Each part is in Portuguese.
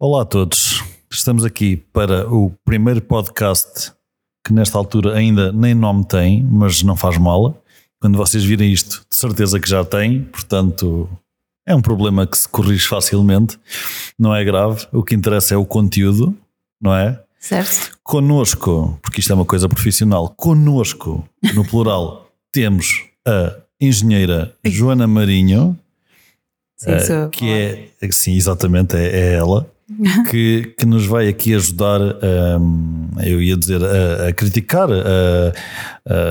Olá a todos, estamos aqui para o primeiro podcast que nesta altura ainda nem nome tem, mas não faz mal. Quando vocês virem isto, de certeza que já tem, portanto é um problema que se corrige facilmente, não é grave. O que interessa é o conteúdo, não é? Certo. Conosco, porque isto é uma coisa profissional, conosco, no plural, temos a engenheira Joana Marinho, Sim, eh, sou. que é, sim, exatamente, é, é ela, que, que nos vai aqui ajudar, hum, eu ia dizer, a, a criticar, a,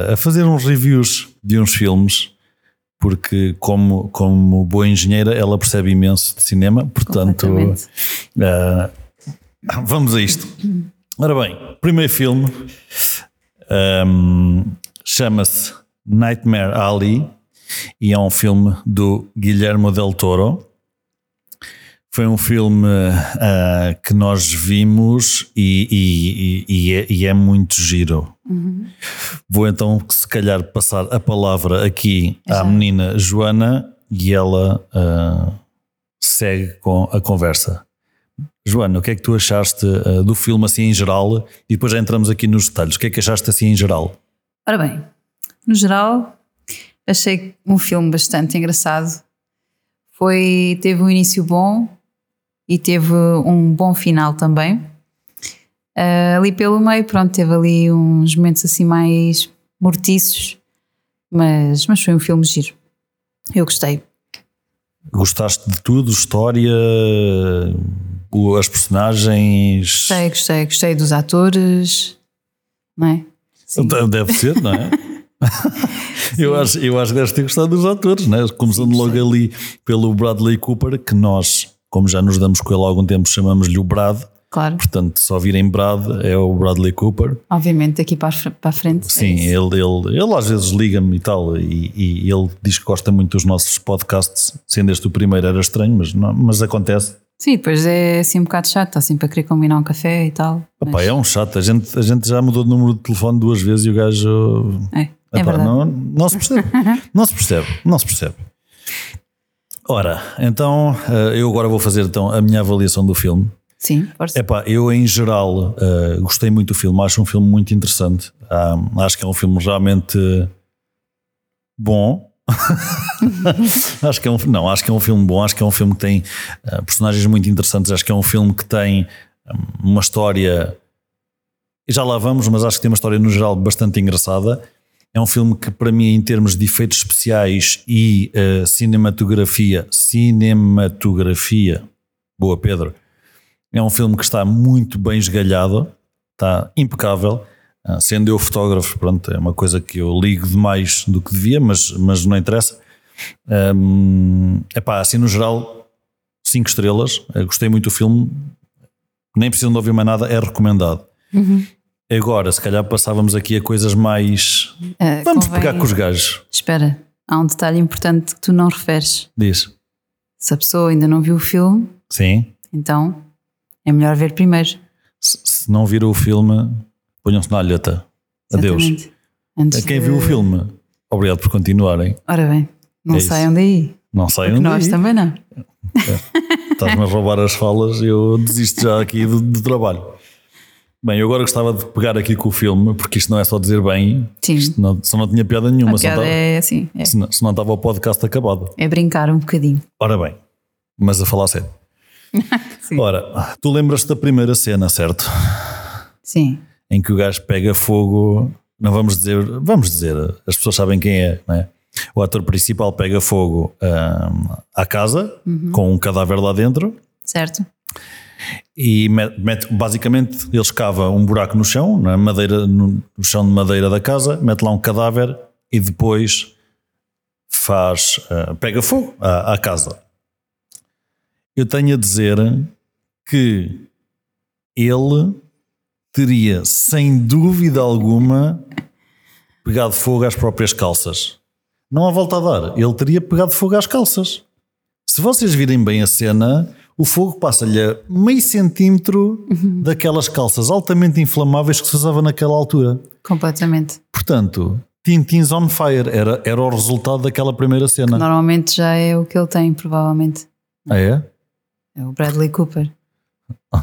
a- a fazer uns reviews de uns filmes, porque como, como boa engenheira ela percebe imenso de cinema, portanto ah, vamos a isto. Ora bem, primeiro filme hum, chama-se Nightmare Alley e é um filme do Guillermo del Toro. Foi um filme ah, que nós vimos e, e- e é, e é muito giro. Vou então, se calhar, passar a palavra aqui à Já. menina Joana e ela ah, segue com a conversa. Joana, o que é que tu achaste ah, do filme assim em geral? E depois já entramos aqui nos detalhes. O que é que achaste assim em geral? Ora bem, no geral, achei um filme bastante engraçado. Foi, teve um início bom e teve um bom final também. Ah, ali pelo meio, pronto, teve ali uns momentos assim mais mortiços, mas, mas foi um filme giro. Eu gostei. Gostaste de tudo? História, as personagens? Gostei, gostei, gostei dos atores, não é? Sim. Deve ser, não é? eu, acho, eu acho que deves ter gostado dos atores, né? começando logo ali pelo Bradley Cooper, que nós, como já nos damos com ele há algum tempo, chamamos-lhe o Brad. Claro, Portanto, se ouvirem Brad, é o Bradley Cooper. obviamente daqui para a frente. é Sim, isso. ele, ele, ele às vezes liga-me e tal, e, e ele diz que gosta muito dos nossos podcasts, sendo este o primeiro era estranho, mas, não, mas acontece. Sim, depois é assim um bocado chato, está sempre a querer combinar um café e tal. Epá, mas- é um chato, a gente, a gente já mudou de número de telefone duas vezes e o gajo é, é Epá, verdade. não, não se percebe, não se percebe, não se percebe. Ora, então eh, eu agora vou fazer então a minha avaliação do filme. Sim, força. Epá, eu em geral eh, gostei muito do filme, acho um filme muito interessante. Acho que é um filme realmente bom. acho que é um, não, acho que é um filme bom, acho que é um filme que tem eh, personagens muito interessantes, acho que é um filme que tem uma história e já lá vamos, mas acho que tem uma história no geral bastante engraçada. É um filme que, para mim, em termos de efeitos especiais e eh, cinematografia, cinematografia, boa Pedro, é um filme que está muito bem esgalhado, está impecável. Ah, sendo eu fotógrafo, pronto, é uma coisa que eu ligo demais do que devia, mas, mas não interessa. É epá, assim, no geral, cinco estrelas. Eh, gostei muito do filme. Nem precisam de ouvir mais nada, é recomendado. Agora, se calhar passávamos aqui a coisas mais. Ah, Vamos convém- pegar com os gajos. Espera, há um detalhe importante que tu não referes. Diz. Se a pessoa ainda não viu o filme, Sim. então é melhor ver primeiro. Se, se não viram o filme, ponham-se na alheta. Adeus. Antes A quem de- viu o filme, obrigado por continuarem. Ora bem, não É isso. saiam daí. Não saiam Porque nós daí. também não. Estás-me a roubar as falas, eu desisto já aqui do, do trabalho. Bem, eu agora gostava de pegar aqui com o filme, porque isto não é só dizer bem, Sim. isto não, só não tinha piada nenhuma, A piada é assim, é, se não- se não estava o podcast acabado. é brincar um bocadinho. Ora bem, mas a falar sério. Ora, tu lembras-te da primeira cena, certo? Sim, Em que o gajo pega fogo, não vamos dizer, vamos dizer, as pessoas sabem quem é, não é? O ator principal pega fogo hum, à casa, com um cadáver lá dentro, certo? E mete, basicamente ele escava um buraco no chão, na madeira, no, chão de madeira da casa, mete lá um cadáver e depois faz, ah, pega fogo à, à casa. Eu tenho a dizer que ele teria, sem dúvida alguma, pegado fogo às próprias calças. Não há volta a dar. Ele teria pegado fogo às calças. Se vocês virem bem a cena, o fogo passa-lhe a meio centímetro daquelas calças altamente inflamáveis que se usava naquela altura. Completamente. Portanto, Tintins on Fire era, era o resultado daquela primeira cena. Normalmente já é o que ele tem, provavelmente. Ah, é? É o Bradley Cooper. O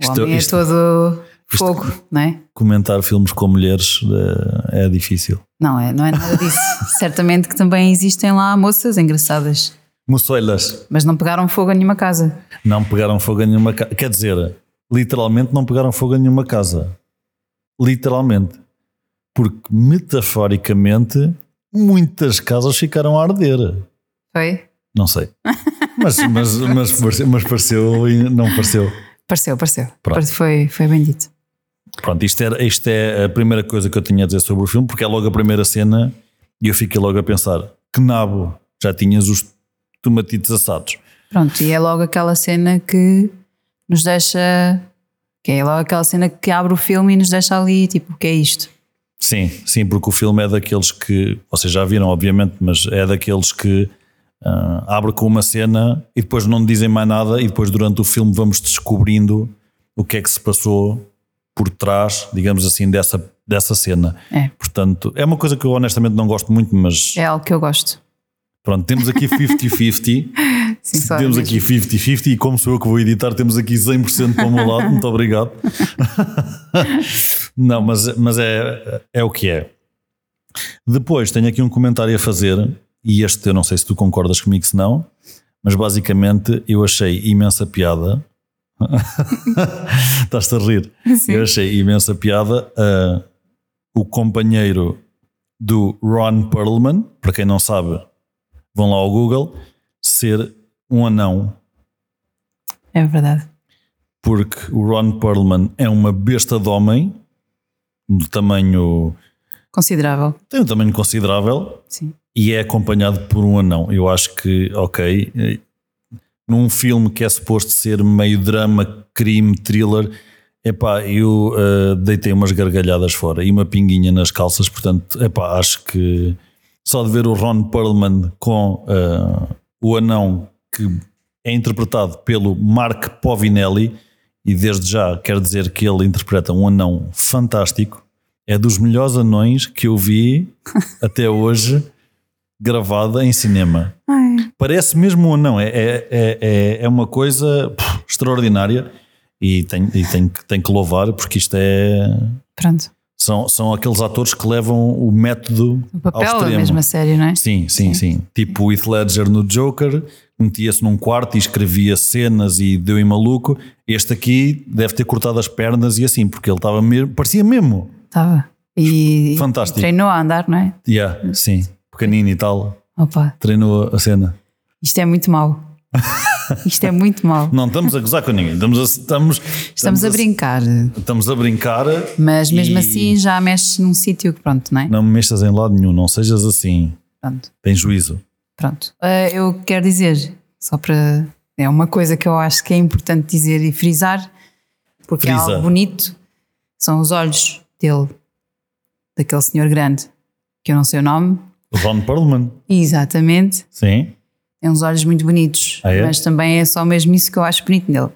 Isto- homem isto- é todo fogo, não é? Comentar filmes com mulheres eh, é difícil. Não é, não é nada disso. Certamente que também existem lá moças engraçadas, Moçoilas mas não pegaram fogo a nenhuma casa. não pegaram fogo a nenhuma casa. Quer dizer, literalmente não pegaram fogo a nenhuma casa. Literalmente. Porque metaforicamente muitas casas ficaram a arder. Foi? Não sei. Mas, mas, mas, pareceu, mas pareceu e não pareceu. Pareceu, pareceu. Pronto. Foi, foi bem dito. Pronto, isto, era, isto é a primeira coisa que eu tinha a dizer sobre o filme, porque é logo a primeira cena e eu fiquei logo a pensar: que nabo, já tinhas os tomatitos assados. Pronto, e é logo aquela cena que nos deixa. Que é logo aquela cena que abre o filme e nos deixa ali, tipo, o que é isto? Sim, sim, porque o filme é daqueles que vocês já viram, obviamente, mas é daqueles que ah, abre com uma cena e depois não dizem mais nada, e depois durante o filme vamos descobrindo o que é que se passou por trás, digamos assim, dessa, dessa cena. É. Portanto, é uma coisa que eu honestamente não gosto muito, mas É algo que eu gosto. Pronto, temos aqui 50-50. Sim, só temos aqui 50-50 e como sou eu que vou editar, temos aqui 100% para o meu lado. Muito obrigado. Não, mas, mas é, é o que é. Depois tenho aqui um comentário a fazer, e este eu não sei se tu concordas comigo, se não, mas basicamente eu achei imensa piada. Estás-te a rir? Sim. Eu achei imensa piada ah, o companheiro do Ron Perlman, para quem não sabe, vão lá ao Google, ser um anão, É verdade. porque o Ron Perlman é uma besta de homem, de tamanho. Considerável. tem um tamanho considerável Sim. e é acompanhado por um anão. Eu acho que, ok, eh, num filme que é suposto ser meio drama, crime, thriller, epá, eu eh, deitei umas gargalhadas fora e uma pinguinha nas calças, portanto, epá, acho que só de ver o Ron Perlman com eh, o anão que é interpretado pelo Mark Povinelli e desde já quero dizer que ele interpreta um anão fantástico. É dos melhores anões que eu vi até hoje gravada em cinema. Ai, Parece mesmo um anão, é, é, é, é- é uma coisa pff, extraordinária e tem, e tem, que- tem que louvar porque isto é. pronto. São, são aqueles atores que levam o método O ao papel é extremo. mesmo a sério, não é? Sim, sim, sim. Tipo o Heath Ledger no Joker, metia-se num quarto e escrevia cenas e deu em maluco. Este aqui deve ter cortado as pernas e assim, porque ele estava mesmo, parecia mesmo. Estava. E Fantástico. treinou a andar, não é? Yeah, sim, pequenino e tal, Opa, treinou a cena. isto é muito mau. Isto é muito mau. Não estamos a gozar com ninguém, estamos a, estamos, Estamos a brincar, Estamos a brincar. mas mesmo assim já mexes num sítio que pronto, não é? Não me mexas em lado nenhum, não sejas assim. Pronto, Tem juízo. pronto. Ah, eu quero dizer, só para. É uma coisa que eu acho que é importante dizer e frisar, porque é Frisa. algo bonito, são os olhos dele, daquele senhor grande, que eu não sei o nome. Ron Perlman, Exatamente. sim. Tem uns olhos muito bonitos, Ah, é? mas também é só mesmo isso que eu acho bonito nele.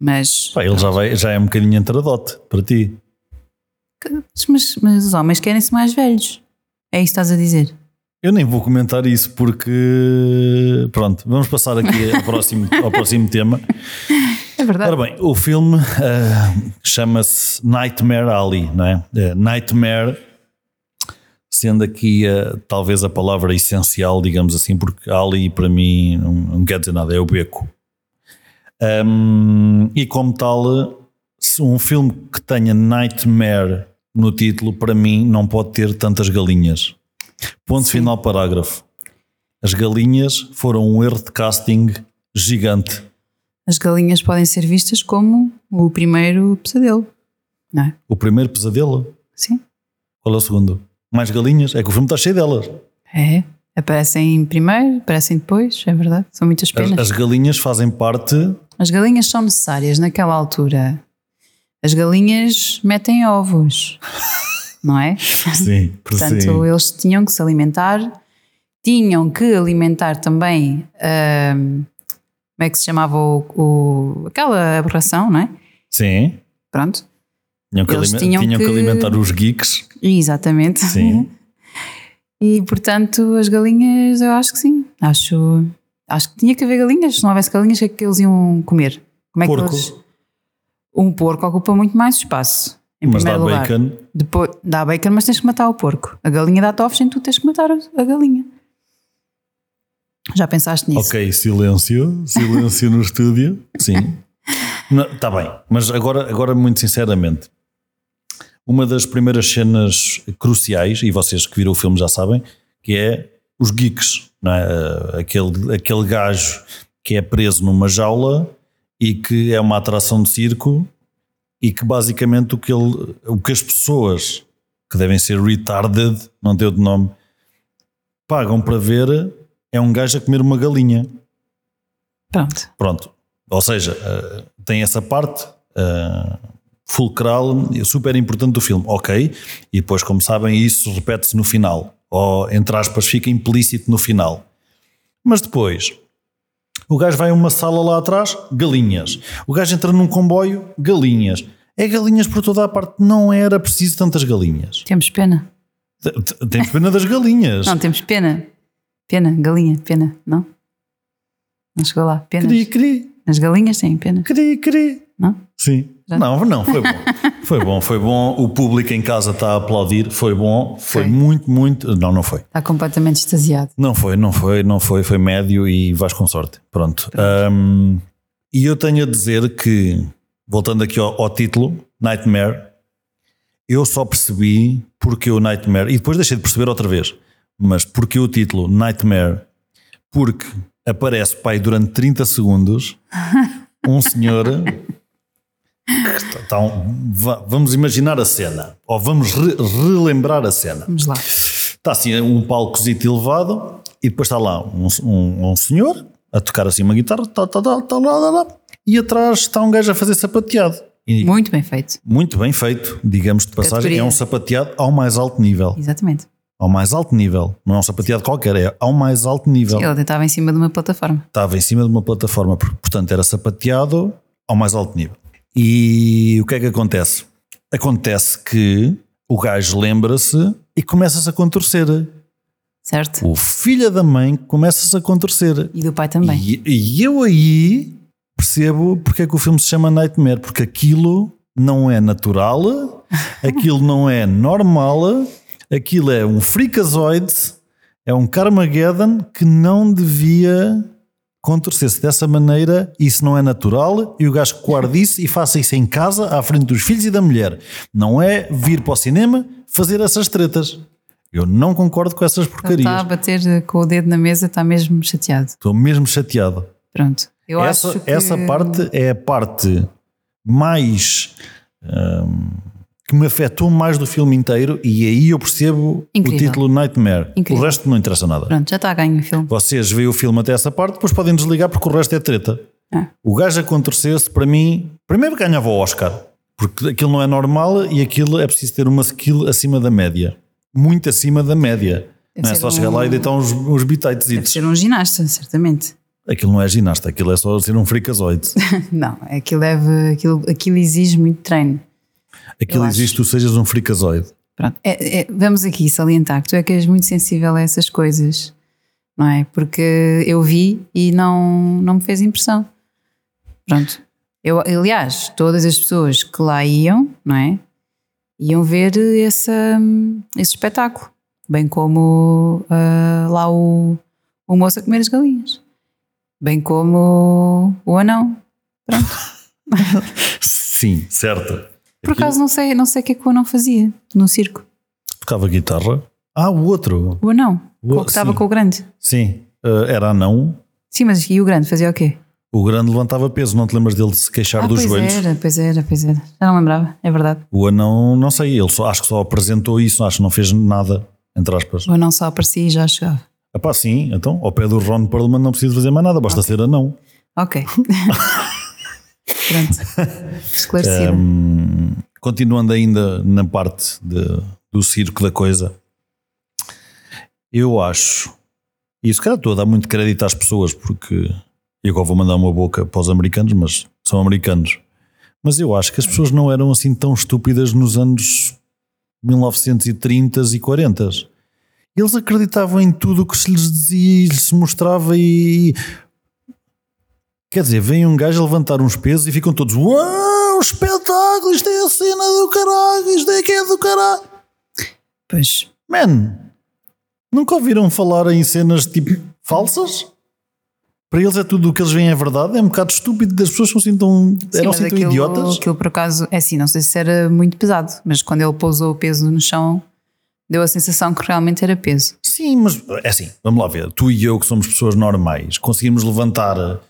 Mas, Pá, ele já, vai, já é um bocadinho entradote para ti. mas, mas os homens querem-se mais velhos. É isso que estás a dizer. Eu nem vou comentar isso porque. Pronto, vamos passar aqui ao próximo, ao próximo tema. É verdade. Ora bem, o filme ah, chama-se Nightmare Alley, não é? Eh, Nightmare, sendo aqui ah, talvez a palavra essencial, digamos assim, porque Alley para mim não, não quer dizer nada, é o beco. Ahm, e como tal, um filme que tenha Nightmare no título, para mim não pode ter tantas galinhas. Ponto final, parágrafo. As galinhas foram um erro de casting gigante. As galinhas podem ser vistas como o primeiro pesadelo. Não é? O primeiro pesadelo? Sim. Qual é o segundo? Mais galinhas? É que o filme está cheio delas. É. Aparecem primeiro, aparecem depois, é verdade. São muitas As, penas. as galinhas fazem parte. As galinhas são necessárias naquela altura. As galinhas metem ovos, não é? Sim, Portanto, eles tinham que se alimentar, tinham que alimentar também. ahm, como é que se chamava o, o- aquela aberração, não é? Sim. Pronto. Tinham que, alime- tinham tinham que que- alimentar os geeks. Exatamente. Sim. E portanto, as galinhas, eu acho que sim. Acho, acho que tinha que haver galinhas. Se não houvesse galinhas, o que é que eles iam comer? Como é Porco. que eles. Um porco ocupa muito mais espaço. Em Mas dá primeiro lugar. bacon. Depois, dá bacon, mas tens que matar o porco. A galinha dá-te ovos, então tu tens que matar a galinha. Já pensaste nisso? Ok, silêncio. Silêncio no estúdio. Sim. Está bem. Mas agora, agora, muito sinceramente, uma das primeiras cenas cruciais, e vocês que viram o filme já sabem, que é os geeks. Não é? aquele, aquele gajo que é preso numa jaula e que é uma atração de circo e que basicamente o que, ele, o que as pessoas que devem ser retarded, não tem outro nome, pagam para ver é um gajo a comer uma galinha. Pronto. Pronto. Ou seja, eh, tem essa parte eh, fulcral, super importante do filme. Ok. E depois, como sabem, isso repete-se no final. Ou, entre aspas, fica implícito no final. Mas depois, o gajo vai a uma sala lá atrás, galinhas. O gajo entra num comboio, galinhas. É galinhas por toda a parte. Não era preciso tantas galinhas. Temos pena. T- Temos pena das galinhas. Não, temos pena. Pena, galinha, pena, não? Não chegou lá. Pena. Cri, cri, As galinhas têm pena, cri, cri. não? Sim. Já? Não, não, foi bom. foi bom, foi bom. O público em casa está a aplaudir. Foi bom. Foi Foi. muito, muito. Não, não foi. Está completamente extasiado. Não foi, não foi, não foi. Foi médio e vais com sorte. Pronto. Ahm, e eu tenho a dizer que, voltando aqui ao, ao título, Nightmare, eu só percebi porque o Nightmare, e depois deixei de perceber outra vez, mas porque o título Nightmare, porque aparece, pai, durante 30 segundos, um senhor. Então, va- vamos imaginar a cena, ou vamos re- relembrar a cena. Vamos lá. Está assim um palcozito elevado e depois está lá um, um- um senhor a tocar assim uma guitarra tá, tá, tá, tá, lá, lá, lá, e atrás está um gajo a fazer sapateado. E Muito bem feito. muito bem feito, digamos de passagem, Categoria. é um sapateado ao mais alto nível. Exatamente. Ao mais alto nível. Não é um sapateado qualquer, é ao mais alto nível. Ele até estava em cima de uma plataforma. Estava em cima de uma plataforma, por- portanto era sapateado ao mais alto nível. E o que é que acontece? Acontece que o gajo lembra-se e começa-se a contorcer. Certo? O filho da mãe começa-se a contorcer. E do pai também. E, e eu aí percebo porque é que o filme se chama Nightmare, porque aquilo não é natural, aquilo não é normal, aquilo é um freakazoide, é um Carmageddon que não devia contorcer-se dessa maneira, isso não é natural, e o gajo que guarda isso e faça isso em casa, à frente dos filhos e da mulher. Não é vir para o cinema fazer essas tretas. Eu não concordo com essas porcarias. está a bater com o dedo na mesa, está mesmo chateado. Estou mesmo chateado. Pronto. Eu essa, acho que... essa parte é a parte mais hum, que me afetou mais do filme inteiro e aí eu percebo Incrível. o título Nightmare. Incrível. O resto não interessa nada. Pronto, já está a ganho o filme. Vocês veem o filme até essa parte, depois podem desligar porque o resto é treta. É. O gajo acontecesse para mim, primeiro ganhava o Oscar, porque aquilo não é normal e aquilo é preciso ter uma skill acima da média. Muito acima da média. Deve não é só um- chegar lá e deitar uns, uns Deve bitites. ser um ginasta, certamente. Aquilo não é ginasta, aquilo é só ser um fricazoide. Não, aquilo, deve, aquilo, aquilo exige muito treino. Aquilo existe, tu sejas um fricazoide. Pronto, é- é- vamos aqui salientar que tu é que és muito sensível a essas coisas, não é? Porque eu vi e não, não me fez impressão. Pronto. Eu, aliás, todas as pessoas que lá iam, não é? Iam ver esse, esse espetáculo. Bem como ah, lá o, o moço a comer as galinhas. Bem como o anão. Sim, certo. Por acaso não sei, não sei o que é que o anão fazia no circo. Tocava guitarra. Ah, o outro. O anão. O- O que estava com o grande. Sim, eh, era anão. Sim, mas e o grande fazia o quê? O grande levantava peso, não te lembras dele de se queixar Ah, dos pois joelhos? era, pois era, pois era. Já não lembrava, é verdade. O anão, não sei, ele só, acho que só apresentou isso, acho que não fez nada, entre aspas. O anão só aparecia e já chegava. Epá, sim, então, ao pé do Ron Perlman não precisa fazer mais nada, basta ser anão. Ok. Pronto. Esclarecido. Hum, continuando ainda na parte de- do circo da coisa, eu acho, e se calhar estou a dar muito crédito às pessoas, porque eu agora vou mandar uma boca para os americanos, mas são americanos. Mas eu acho que as pessoas não eram assim tão estúpidas nos anos 1930 e 40. Eles acreditavam em tudo o que se lhes dizia e lhes mostrava e Quer dizer, vem um gajo a levantar uns pesos e ficam todos Uau, espetáculo, isto é a cena do caralho, isto é que é do caralho. Pois. Man, nunca ouviram falar em cenas tipo falsas? Para eles é tudo o que eles veem é verdade, é um bocado estúpido das pessoas são assim tão, Sim, eram assim tão aquilo, idiotas. aquilo por acaso, é assim, não sei se era muito pesado, mas quando ele pousou o peso no chão, deu a sensação que realmente era peso. Sim, mas é assim, vamos lá ver. Tu e eu, que somos pessoas normais, conseguimos levantar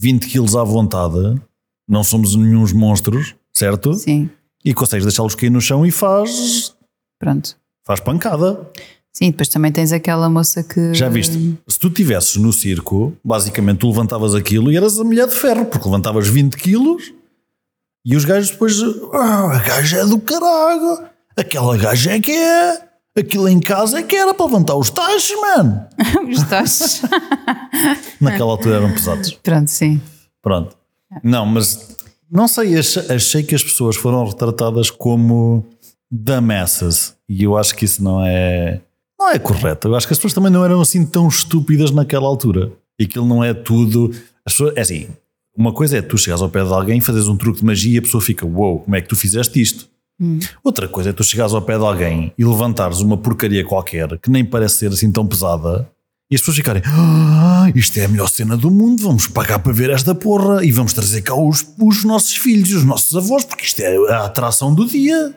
20 quilos à vontade, não somos nenhuns monstros, certo? Sim, E consegues deixá-los cair no chão e faz, pronto. faz pancada. Sim, depois também tens aquela moça que. Já viste? Se tu estivesses no circo, basicamente tu levantavas aquilo e eras a mulher de ferro, porque levantavas 20 quilos e os gajos depois. Ah, a gaja é do caralho, aquela gaja é que é. Aquilo em casa é que era para levantar os tachos, mano. Os tachos. Naquela altura eram pesados. Pronto, sim. Pronto. Não, mas não sei, ach- achei que as pessoas foram retratadas como dumbasses e eu acho que isso não é não é correto. Eu acho que as pessoas também não eram assim tão estúpidas naquela altura. E aquilo não é tudo. As pessoas, é assim, uma coisa é tu chegares ao pé de alguém, fazes um truque de magia e a pessoa fica, uou, wow, como é que tu fizeste isto? Outra coisa é tu chegares ao pé de alguém e levantares uma porcaria qualquer que nem parece ser assim tão pesada e as pessoas ficarem, ah, isto é a melhor cena do mundo, vamos pagar para ver esta porra e vamos trazer cá os, os nossos filhos, os nossos avós, porque isto é a atração do dia.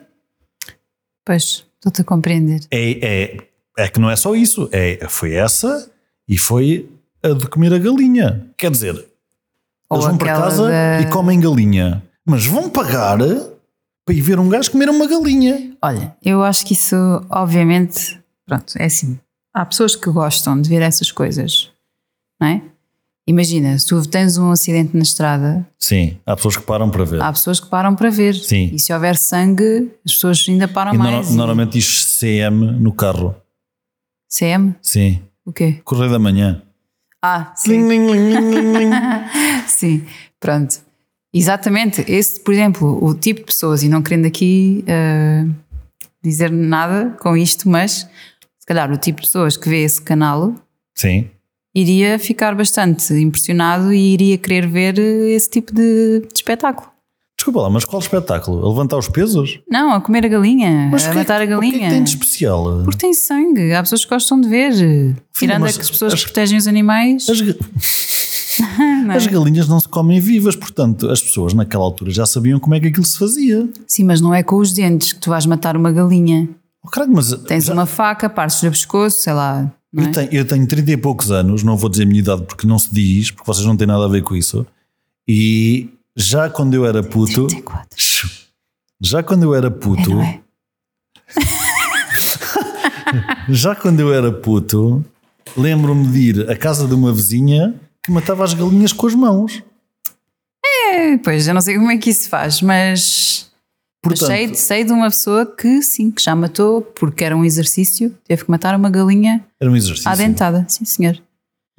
Pois, estou-te a compreender. É, é, é que não é só isso, é, foi essa e foi a de comer a galinha. Quer dizer, Ou eles vão para casa da- e comem galinha, mas vão pagar para ir ver um gajo comer uma galinha. Olha, eu acho que isso, obviamente, pronto, é assim. Há pessoas que gostam de ver essas coisas, não é? Imagina, se tu tens um acidente na estrada, Sim, há pessoas que param para ver. há pessoas que param para ver. Sim. E se houver sangue, as pessoas ainda param e mais. no- E- normalmente diz CM no carro. CM? Sim. O quê? Correio da manhã. Ah, sim. Sim, pronto. Exatamente. Esse, por exemplo, o tipo de pessoas, e não querendo aqui ah, dizer nada com isto, mas se calhar o tipo de pessoas que vê esse canal Sim. iria ficar bastante impressionado e iria querer ver eh, esse tipo de, de espetáculo. Desculpa lá, mas qual espetáculo? A levantar os pesos? Não, a comer a galinha, Mas a é matar a que- O que é galinha. que tem de especial? Porque tem sangue, há pessoas que gostam de ver. Tirando mas é que as pessoas as- que protegem os animais. As, é? as galinhas não se comem vivas, portanto, as pessoas naquela altura já sabiam como é que aquilo se fazia. Sim, mas não é com os dentes que tu vais matar uma galinha. Oh, caralho, mas Tens já- uma faca, partes-lhe o pescoço, sei lá. Não é? eu, tenho, eu tenho 30 e poucos anos, não vou dizer a minha idade porque não se diz, porque vocês não têm nada a ver com isso. E já quando eu era puto. 34. Já quando eu era puto. É, não é? Já quando eu era puto, lembro-me de ir à casa de uma vizinha que matava as galinhas com as mãos. É, pois, eu não sei como é que isso faz, mas. mas Portanto, sei, sei de uma pessoa que sim, que já matou, porque era um exercício, teve que matar uma galinha era um exercício. à dentada. Sim, senhor.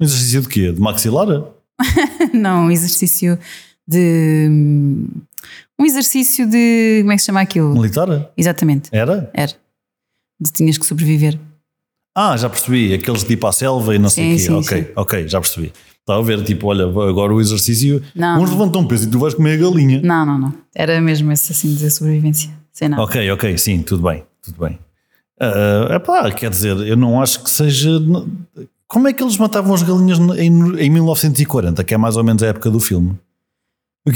Um exercício de quê? De maxilar? Não, um exercício de. Um exercício de. Como é que se chama aquilo? Militar? Exatamente, Era? era. De tinhas que sobreviver. Ah, já percebi. Aqueles de ir para a selva e não sei o quê. sim, ok, sim. ok, já percebi. Estava a ver, tipo, olha, agora o exercício. Não, uns levantam um peso e tu vais comer a galinha. Não, não, não. Era mesmo esse assim de sobrevivência. Sem nada. Ok, ok, sim, tudo bem, tudo bem. É epá, quer dizer, eu não acho que seja. Como é que eles matavam as galinhas em, em 1940, que é mais ou menos a época do filme?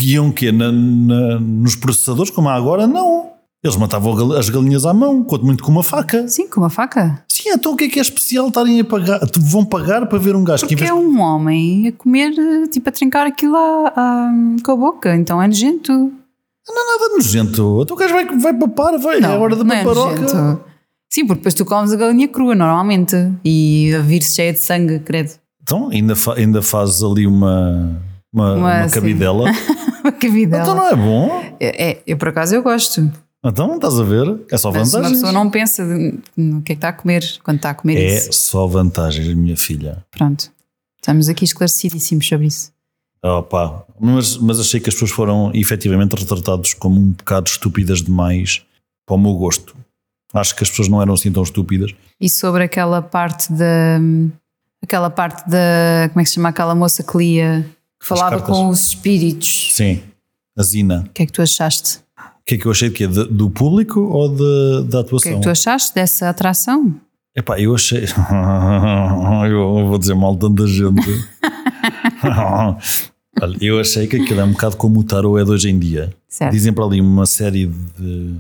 Iam o quê? Na- na- nos processadores, como há agora? Não. Eles matavam as galinhas à mão, quanto muito com uma faca. Sim, com uma faca. Sim, então o que é que é especial estarem a pagar? Vão pagar para ver um gajo que Porque vez é um homem a comer, eh, tipo, a trincar aquilo à- com a boca. Então é nojento. nada nojento. Então o gajo vai, vai papar, vai, é a hora da não é paparoca. nojento. Sim, porque depois tu comes a galinha crua normalmente e a vir cheia de sangue, credo. então ainda, fa, ainda fazes ali uma, uma, Uma, uma cabidela. Uma cabidela. Então não é bom? É, é, eu por acaso eu gosto. Então estás a ver? É só Mas uma vantagens. pessoa não pensa no que é que está a comer quando está a comer É isso. só vantagens, minha filha. Pronto. Estamos aqui esclarecidíssimos sobre isso. Opa, mas, mas achei que as pessoas foram efetivamente retratados como um bocado estúpidas demais para o meu gosto. Acho que as pessoas não eram assim tão estúpidas. E sobre aquela parte da. Aquela parte da. Como é que se chama aquela moça que lia que falava com os espíritos. Sim, a Zina. O que é que tu achaste? O que é que eu achei de quê? De- do público ou de- da O que é atuação? que tu achaste dessa atração? Epá, eu achei. eu vou dizer mal de tanta gente. Olha, eu achei que aquilo é um bocado como o tarot é de hoje em dia. Certo. Dizem para ali uma série de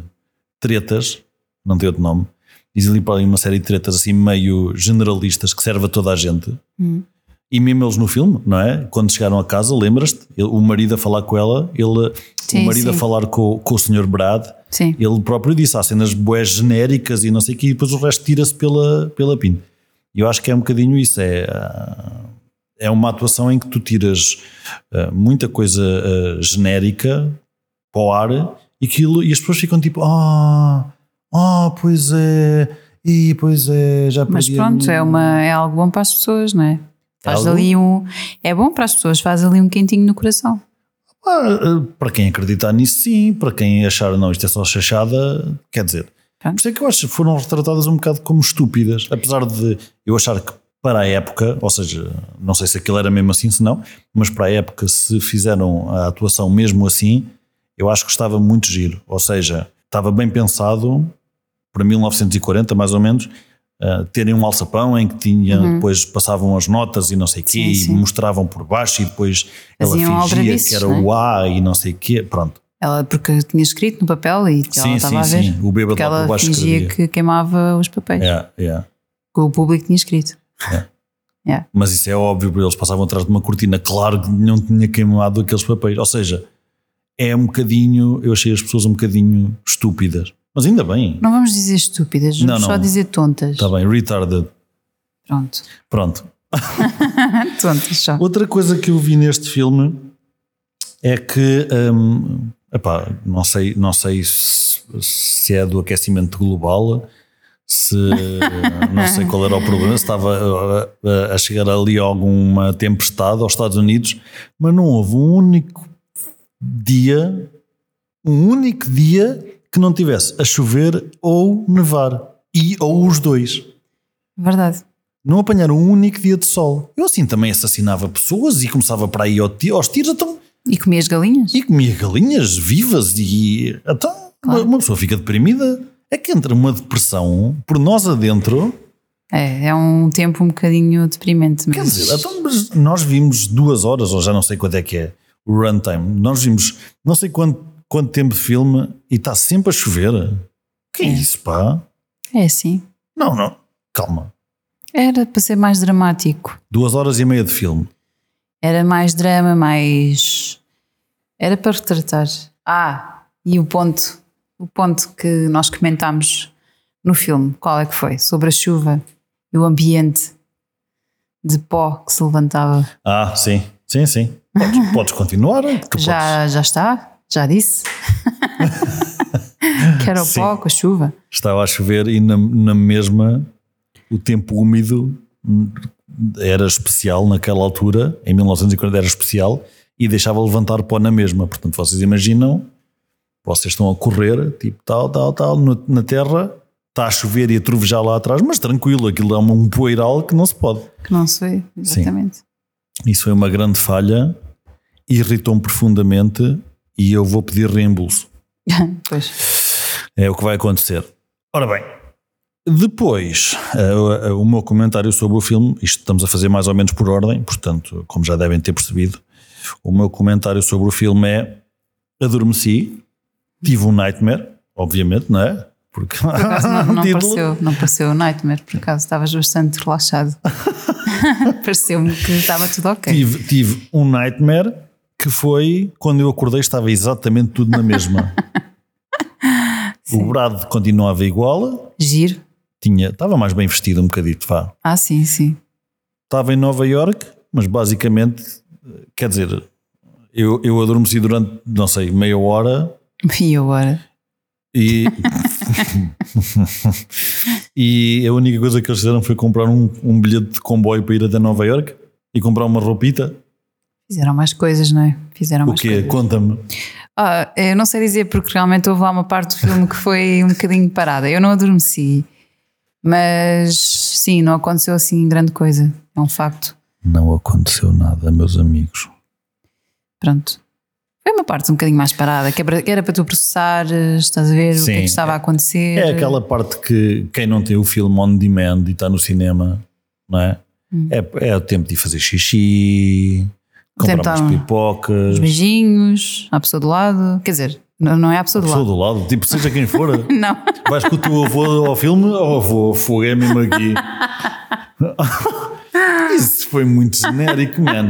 tretas, não tem outro nome. Dizem ali para ali uma série de tretas assim meio generalistas que serve a toda a gente. Hum. E mesmo eles no filme, não é? Quando chegaram a casa, lembras-te? O marido a falar com ela, ele, Sim, o marido a sim. falar com, com o Sr. Brad, Sim. ele próprio disse, há cenas boés genéricas e não sei o que, e depois o resto tira-se pela, pela pinta. E eu acho que é um bocadinho isso, é, é uma atuação em que tu tiras ah, muita coisa ah, genérica para o ar e, aquilo, e as pessoas ficam tipo, ah, ah, pois é, e pois é, já Mas perdi a pronto, minha-" é, uma, é algo bom para as pessoas, não é? Faz algo? ali um. É bom para as pessoas, faz ali um quentinho no coração. Ah, para quem acreditar nisso, sim. Para quem achar, não, isto é só chachada, quer dizer. Pronto. Por isso é que eu acho que foram retratadas um bocado como estúpidas. Apesar de eu achar que para a época, ou seja, não sei se aquilo era mesmo assim, se não, mas para a época, se fizeram a atuação mesmo assim, eu acho que estava muito giro. Ou seja, estava bem pensado para 1940, mais ou menos. Ah, terem um alçapão em que tinha, depois passavam as notas e não sei o quê, Uhum. Sim, e sim. mostravam por baixo, e depois ela Faziam fingia aldrabices, que era é? o A e não sei o quê. Pronto. Ela, porque tinha escrito no papel e que ela Sim, estava sim, a ver. sim. O bêbado lá por ela baixo fingia escrevia. que queimava os papéis. É, é. Que o público tinha escrito. Mas isso é óbvio, porque eles passavam atrás de uma cortina. Claro que não tinha queimado aqueles papéis. Ou seja, é um bocadinho. Eu achei as pessoas um bocadinho estúpidas. Mas ainda bem. Não vamos dizer estúpidas, Não, vamos não. só dizer tontas. Está bem, retarded. Pronto. Pronto. tontas só. Outra coisa que eu vi neste filme é que. hum, epá, não sei, não sei se, se é do aquecimento global, se não sei qual era o problema, se estava a, a- a chegar ali alguma tempestade aos Estados Unidos, mas não houve um único dia, um único dia que não tivesse a chover ou nevar. E ou os dois. Verdade. Não apanharam um único dia de sol. Eu assim também assassinava pessoas e começava para aí aos tiros então, E comi as galinhas? e comia galinhas vivas e então uma, uma pessoa fica deprimida. É que entra uma depressão por nós adentro. É, é um tempo um bocadinho deprimente. Mas... Quer dizer, então, nós vimos duas horas, ou já não sei quanto é que é o runtime. Nós vimos não sei quanto, quanto tempo de filme e está sempre a chover. Que é isso, pá? É assim. Não, não. Calma. Era para ser mais dramático. Duas horas e meia de filme. Era mais drama, mais. Era para retratar. Ah, e o ponto, o ponto que nós comentámos no filme, qual é que foi? Sobre a chuva e o ambiente de pó que se levantava. Ah, sim. Sim, sim. Podes, podes continuar. porque podes. Já, já está? Já disse? que era o Sim. pó com a chuva. estava a chover e na, na mesma o tempo úmido era especial naquela altura, em 1940 era especial e deixava levantar pó na mesma. Portanto, vocês imaginam, vocês estão a correr, tipo tal, tal, tal, no- na terra, está a chover e a trovejar lá atrás, mas tranquilo, aquilo é um poeiral que não se pode. Que não se vê, exatamente. Isso foi uma grande falha, irritou-me profundamente e eu vou pedir reembolso. pois. É o que vai acontecer. Ora bem, depois, eh, eh, o meu comentário sobre o filme, isto estamos a fazer mais ou menos por ordem, portanto, como já devem ter percebido, o meu comentário sobre o filme é: adormeci, tive um nightmare, obviamente, não é? Porque Por acaso não, não pareceu, não pareceu Nightmare, por acaso estavas bastante relaxado. Pareceu-me que estava tudo ok. tive, tive um nightmare que foi quando eu acordei, estava exatamente tudo na mesma. o Brad continuava igual, Giro. tinha, estava mais bem vestido um bocadito, vá. Ah, sim, sim. estava em Nova York, mas basicamente, quer dizer, eu, eu adormeci durante, não sei, meia hora E agora? e. e a única coisa que eles fizeram foi comprar um, um bilhete de comboio para ir até Nova York e comprar uma roupita. Fizeram mais coisas, não é? Fizeram O mais quê? coisas. Conta-me. Ah, eu não sei dizer porque realmente houve lá uma parte do filme que foi um bocadinho parada. Eu não adormeci, mas sim, não aconteceu assim grande coisa. É um facto. Não aconteceu nada, meus amigos. Pronto. Foi uma parte um bocadinho mais parada, que era- para tu processar, estás a ver o que é Sim. que estava a acontecer. É aquela parte que quem não tem o filme on demand e está no cinema, não é? Hum. É, é o tempo de fazer xixi, comprar umas tá- pipocas, Os beijinhos, à pessoa do lado. Quer dizer, não, não é à pessoa do pessoa lado. do lado, tipo, seja quem for. Não. Vais com o teu avô ao filme ou avô, fogo é mesmo aqui. Isso foi muito genérico, mano.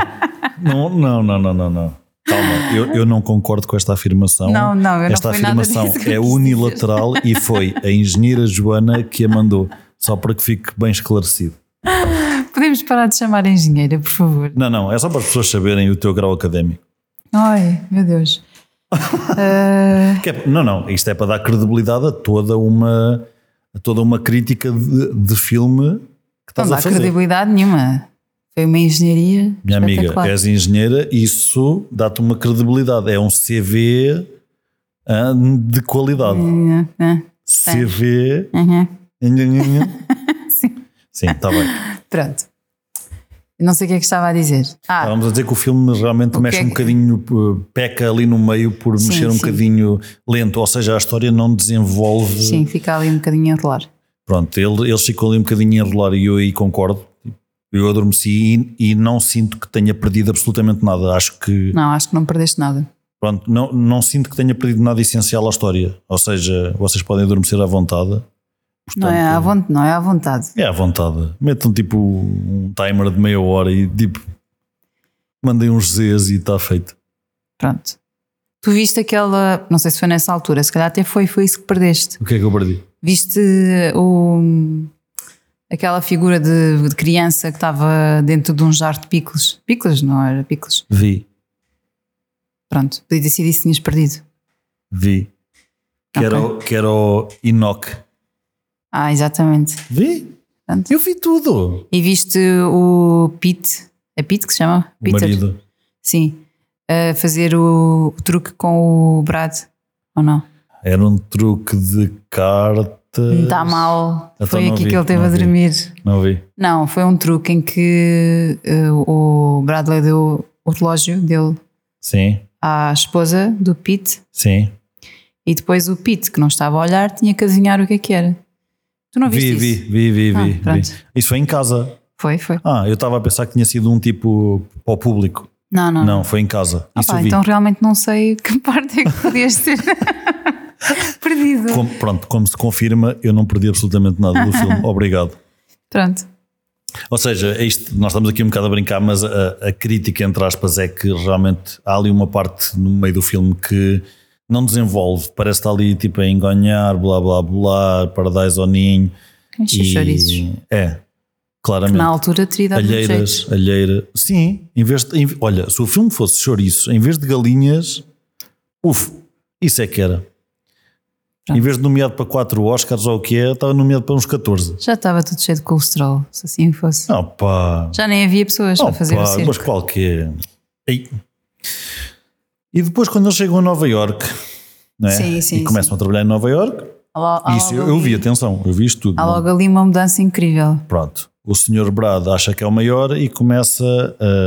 Não, não, não, não, não. não. Calma, eu, eu não concordo com esta afirmação. Não, não, eu não Esta nada afirmação é unilateral e foi a engenheira Joana que a mandou. Só para que fique bem esclarecido. Podemos parar de chamar engenheira, por favor. Não, não, é só para as pessoas saberem o teu grau académico. Ai, meu Deus. Que é- não, não, isto é para dar credibilidade a toda uma, a toda uma crítica de, de filme que não estás dá a fazer. credibilidade nenhuma. Foi uma engenharia. Minha amiga, és engenheira, isso dá-te uma credibilidade. É um CV ah, de qualidade. CV. uhum. Sim. Sim, está bem. Pronto. Não sei o que é que estava a dizer. Ah, Vamos a dizer que o filme realmente O mexe que é um que- bocadinho, uh, peca ali no meio por Sim, mexer um sim. bocadinho lento, ou seja, a história não desenvolve. sim, fica ali um bocadinho a enrolar. Pronto, ele, eles ficam ali um bocadinho a enrolar e eu aí concordo. Eu adormeci e, e não sinto que tenha perdido absolutamente nada. Acho que Não, acho que não perdeste nada. Pronto, não, não sinto que tenha perdido nada essencial à história. Ou seja, vocês podem adormecer à vontade. Não é, à vontade, não é à vontade. É à vontade. Metam tipo um timer de meia hora e tipo mandem uns Zs e está feito. Pronto. Tu viste aquela. Não sei se foi nessa altura, se calhar até foi, foi isso que perdeste. O que é que eu perdi? Viste o, aquela figura de, de criança que estava dentro de um jarro de picles. Picles, não era picles. Vi, Pronto, podia ter sido isso que tinhas perdido. vi. Que, era, o- que era o Enoch. Ah, exatamente. Vi? Pronto. Eu vi tudo. E viste o Pete, é Pete que se chama? O marido. Sim. A fazer o, o truque com o Brad, ou não? Era um truque de cartas. Está mal. Então foi não aqui vi, que ele teve não a vi. dormir. Não vi. Não, foi um truque em que eh, o Bradley deu o relógio dele Sim, à esposa do Pete sim. e depois o Pete, que não estava a olhar, tinha que adivinhar o que é que era. Tu não viste Vi, isso? vi, vi, vi, Ah, vi, vi. pronto. Isso foi em casa. Foi, foi. Ah, eu estava a pensar que tinha sido um tipo para o público. Não, não. Não, foi em casa. Ah, pá, então realmente não sei que parte é que podias ter perdido. Como- pronto, como se confirma, eu não perdi absolutamente nada do filme. Obrigado. Pronto. Ou seja, é isto, nós estamos aqui um bocado a brincar, mas a, a crítica, entre aspas, é que realmente há ali uma parte no meio do filme que não desenvolve. Parece estar ali tipo a enganhar, blá blá blá, paradise ao ninho. Chouriços. É, claramente. Na altura teria dado um Alheiras, jeito. alheira. Sim, em vez de, em- olha, se o filme fosse chouriço, em vez de galinhas, uf, isso é que era. Pronto. Em vez de nomeado para 4 Oscars ou o que é, estava nomeado para uns 14. Já estava tudo cheio de colesterol, se assim fosse. Pá, Já nem havia pessoas oh, a fazer pá o circo. mas qual que é? Ei. E depois quando eles chegam a Nova York, é? Sim, sim, e começam a trabalhar em Nova York, isso eu, eu vi, atenção, eu vi isto tudo. Há não? logo ali uma mudança incrível. Pronto, o senhor Brad acha que é o maior e começa,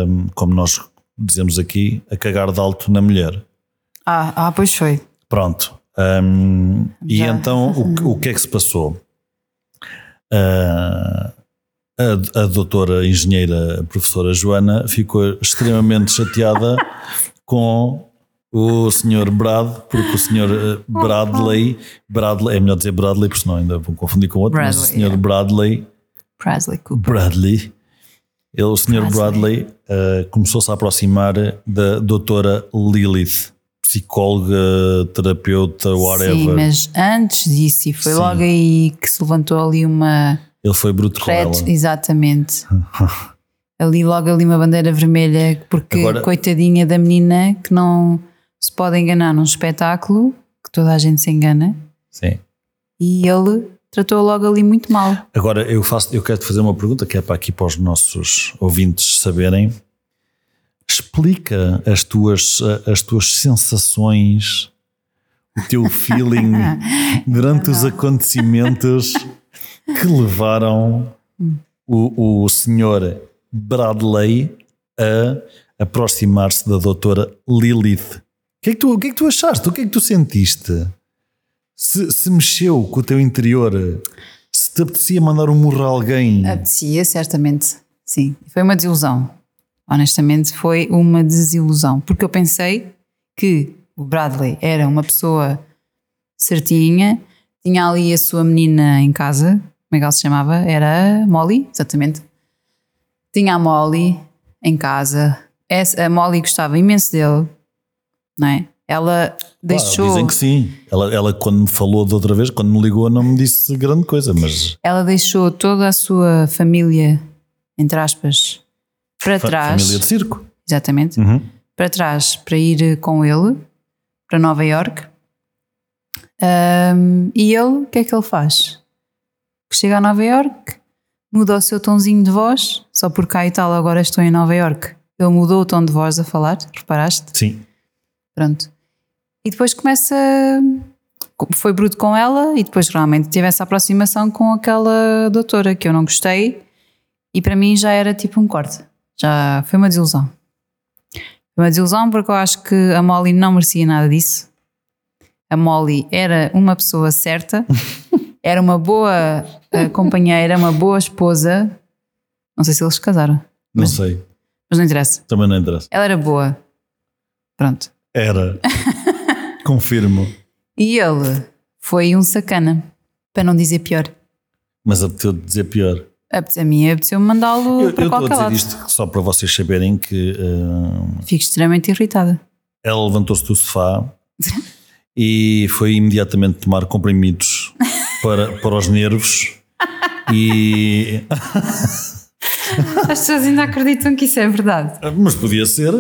hum, como nós dizemos aqui, a cagar de alto na mulher. Ah, ah pois foi. Pronto. hum, e então o, que- o que é que se passou? Ah, a, a doutora engenheira a professora Joana ficou extremamente chateada com o senhor Brad, porque o senhor eh, Bradley, Bradley, é melhor dizer Bradley, porque senão ainda vou confundir com outro, mas o Bradley, senhor yeah. Bradley Presley Cooper. Bradley, ele, o Sr. Bradley. Bradley, eh, começou-se a aproximar da doutora Lilith, psicóloga, terapeuta, whatever. Sim, mas antes disso, e foi Sim. logo aí que se levantou ali uma Ele foi bruto com ela. exatamente. ali logo ali uma bandeira vermelha, porque Agora- coitadinha da menina que não se pode enganar num espetáculo, que toda a gente se engana, Sim. e ele tratou logo ali muito mal. Agora eu faço, eu quero te fazer uma pergunta que é para aqui para os nossos ouvintes saberem. Explica as tuas, as tuas sensações, o teu feeling durante os acontecimentos que levaram o, o senhor Bradley a aproximar-se da doutora Lilith. Que, é que, tu, o que é que tu achaste? O que é que tu sentiste? Se, se mexeu com o teu interior? Se te apetecia mandar um murro a alguém? Apetecia, certamente. Sim. Foi uma desilusão. Honestamente, foi uma desilusão. Porque eu pensei que o Bradley era uma pessoa certinha, tinha ali a sua menina em casa, como é que ela se chamava? Era Molly, exatamente. Tinha a Molly em casa. Essa, a Molly gostava imenso dele, não é? Ela deixou. dizem que sim. Ela, ela, quando me falou de outra vez, quando me ligou, não me disse grande coisa, mas. Ela deixou toda a sua família, entre aspas, para Fa trás. Família de circo. Exatamente. Uhum. Para trás, para ir com ele para Nova York. Um, e ele, o que é que ele faz? Chega a Nova York, muda o seu tomzinho de voz, só por cá e tal, agora estou em Nova York. Ele mudou o tom de voz a falar, reparaste? Sim. Pronto. E depois começa. Foi bruto com ela e depois realmente teve essa aproximação com aquela doutora que eu não gostei e para mim já era tipo um corte. Já foi uma desilusão. Foi uma desilusão porque eu acho que a Molly não merecia nada disso. A Molly era uma pessoa certa, era uma boa uh, companheira, uma boa esposa. Não sei se eles se casaram, Não Mas- sei. mas não interessa. Também não interessa. Ela era boa. Pronto. Era. Confirmo. E ele foi um sacana, para não dizer pior. Mas apeteceu dizer pior. Apete- A mim apeteceu-me mandá-lo Eu, eu para estou a qualquer dizer lado. isto só para vocês saberem que eh, Fico extremamente irritada. ela levantou-se do sofá e foi imediatamente tomar comprimidos para, para os nervos e As pessoas ainda acreditam que isso é verdade. mas podia ser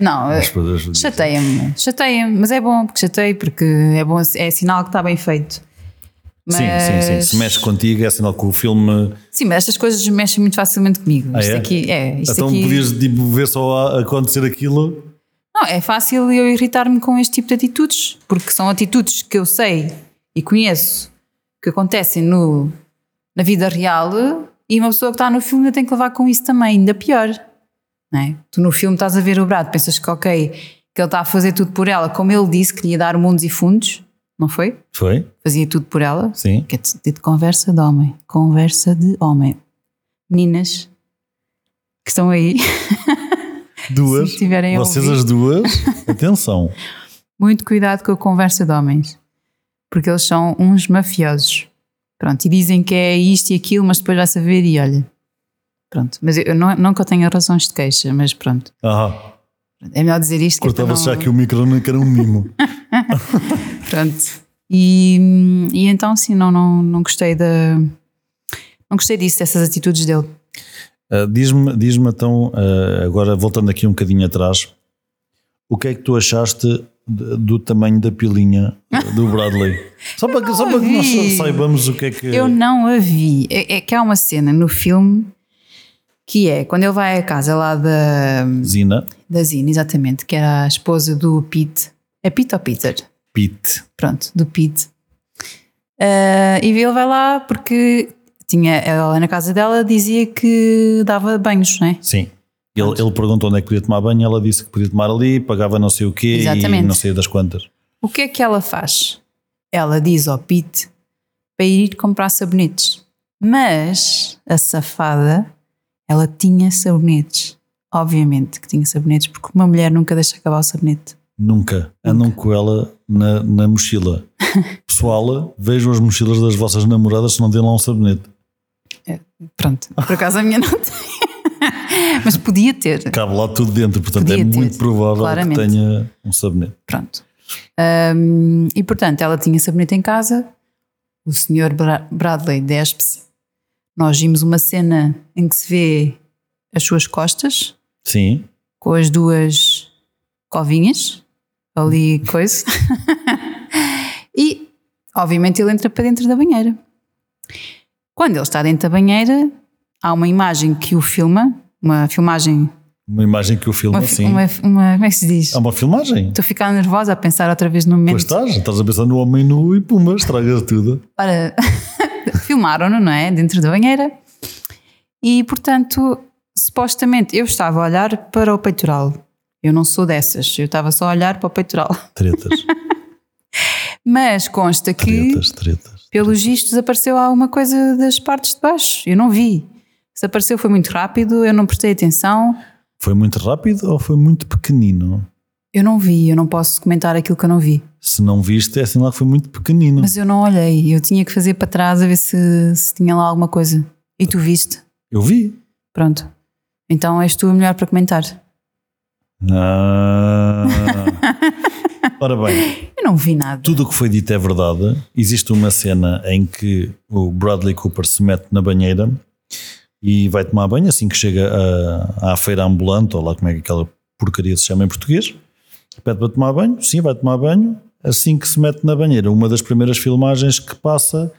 Não, ser. chateia-me. Chateia-me, mas é bom, porque chateia, porque é bom, é sinal que está bem feito. Mas, Sim, sim, sim. Se mexe contigo, é sinal que o filme. Sim, mas estas coisas mexem muito facilmente comigo. Ah, isto é? aqui é. Isto então aqui, podias tipo, ver só acontecer aquilo. Não, é fácil eu irritar-me com este tipo de atitudes, porque são atitudes que eu sei e conheço que acontecem no, na vida real e uma pessoa que está no filme ainda tem que levar com isso também, ainda pior. Não é? Tu no filme estás a ver o Brad, pensas que ok, que ele está a fazer tudo por ela, como ele disse que ia dar mundos e fundos, não foi? Foi? Fazia tudo por ela. Sim. Que é de, de conversa de homem. Conversa de homem. Meninas que estão aí, Duas. Tiverem Vocês ouvir. as duas. Atenção. muito cuidado com a conversa de homens, porque eles são uns mafiosos. Pronto, e dizem que é isto e aquilo, mas depois vai saber e olha. Pronto, mas eu, não, não que eu tenha razões de queixa, mas pronto. Ah, É melhor dizer isto que cortava-se não- já aqui o microfone que era um mimo. Pronto. E, e então, sim, não, não, não gostei da. Não gostei disso, dessas atitudes dele. Ah, diz-me, diz-me então, ah, agora voltando aqui um bocadinho atrás, o que é que tu achaste do tamanho da pilinha do Bradley? Só para, que, só para que nós saibamos o que é que. Eu não a vi. É, é que há uma cena no filme que é quando ele vai à casa lá da, Zina, da Zina, exatamente, que era a esposa do Pete. É Pete ou Peter? Pete. Pronto, do Pete. Ah, e ele vai lá porque tinha, ela na casa dela dizia que dava banhos, não é? Sim. Ele, ele perguntou onde é que podia tomar banho, ela disse que podia tomar ali, pagava não sei o quê Exatamente. e não sei das quantas. O que é que ela faz? Ela diz ao Pete para ir comprar sabonetes. Mas a safada, ela tinha sabonetes. Obviamente que tinha sabonetes, porque uma mulher nunca deixa acabar o sabonete. Nunca. Andam com ela na, na mochila. Pessoal, vejam as mochilas das vossas namoradas se não têm lá um sabonete. Pronto, por acaso a minha não tem. Mas podia ter. Cabe lá tudo dentro, portanto Podia é ter, muito provável claramente. que tenha um sabonete. Pronto. Hum, e portanto, ela tinha sabonete em casa, o senhor Bra- Bradley despe-se. Nós vimos uma cena em que se vê as suas costas, Sim, com as duas covinhas, ali coisa. e, obviamente, ele entra para dentro da banheira. Quando ele está dentro da banheira, há uma imagem que o filma, uma filmagem, uma imagem que o filme uma, assim. uma, uma- como é que se diz? É uma filmagem. Estou a ficar nervosa a pensar outra vez no momento. Pois estás, estás a pensar no homem nu e pumba, estragas tudo. Ora, filmaram-no, não é? Dentro da banheira. E, portanto, supostamente eu estava a olhar para o peitoral. Eu não sou dessas. Eu estava só a olhar para o peitoral. Tretas, Mas consta que, tretas, tretas. pelos vistos, apareceu alguma coisa das partes de baixo. Eu não vi. Se apareceu foi muito rápido, eu não prestei atenção. Foi muito rápido ou foi muito pequenino? Eu não vi, eu não posso comentar aquilo que eu não vi. Se não viste, é sinal que foi muito pequenino. Mas eu não olhei, eu tinha que fazer para trás a ver se, se tinha lá alguma coisa. E tu viste? Eu vi. Pronto. Então és tu a melhor para comentar. Ah. Ora bem, Eu não vi nada. tudo o que foi dito é verdade. Existe uma cena em que o Bradley Cooper se mete na banheira e vai tomar banho assim que chega a- à feira ambulante, ou lá como é que aquela porcaria se chama em português. Pede para tomar banho, sim, vai tomar banho. Assim que se mete na banheira, uma das primeiras filmagens que passa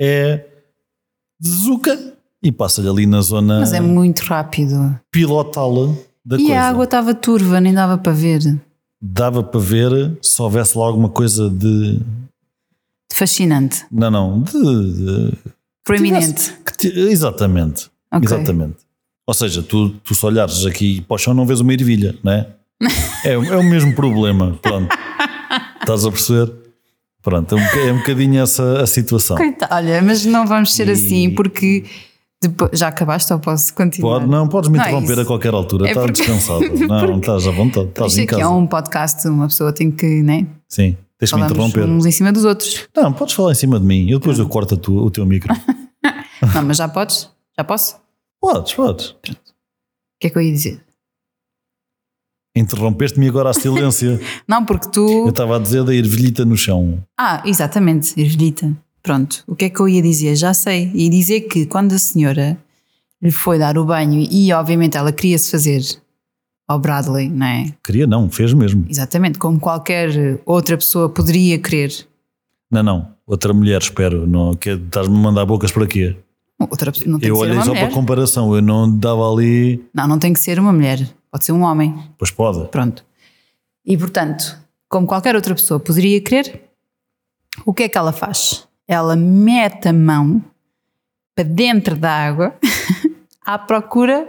é de Zuka e passa-lhe ali na zona Mas é muito rápido. pilotá-la da E coisa. a água estava turva, nem dava para ver. Dava para ver se houvesse lá alguma coisa de. Fascinante. Não, não, de. de- Proeminente. exatamente. Ok. Exatamente. Ou seja, tu, tu se olhares aqui para o chão não vês uma ervilha, não é? É, é o mesmo problema. Pronto. Estás a perceber? Pronto, é um, é bocadinho essa a situação. Coitado. Olha, mas não vamos ser E- assim, porque depois, já acabaste ou posso continuar? Pode, não, podes me Não é interromper isso. a qualquer altura. É estás porque- descansado. Não, porque- estás à vontade. Estás em aqui é casa. um podcast, uma pessoa tem que, né? Sim, deixa-me Falamos interromper. uns em cima dos outros. Não, podes falar em cima de mim. Eu depois eu corto a tua- o teu micro. Não, mas já podes? Já posso? O podes, podes. que é que eu ia dizer? Interrompeste-me agora a silêncio. Não, porque Eu tu. estava a dizer da ervilhita no chão. Ah, exatamente, ervilhita. Pronto, o que é que eu ia dizer? Já sei. Ia dizer que quando a senhora lhe foi dar o banho e, obviamente, ela queria-se fazer ao Bradley, não é? Queria, não, fez mesmo. Exatamente, como qualquer outra pessoa poderia querer. Não, não. Outra mulher, espero. Não, que, estás-me a mandar bocas para quê? Outra pessoa, não tem Eu que ser olhei uma só mulher. para comparação. Eu não dava ali. Não, não tem que ser uma mulher. Pode ser um homem. Pois pode. Pronto. E portanto, como qualquer outra pessoa poderia querer, o que é que ela faz? Ela mete a mão para dentro da água à procura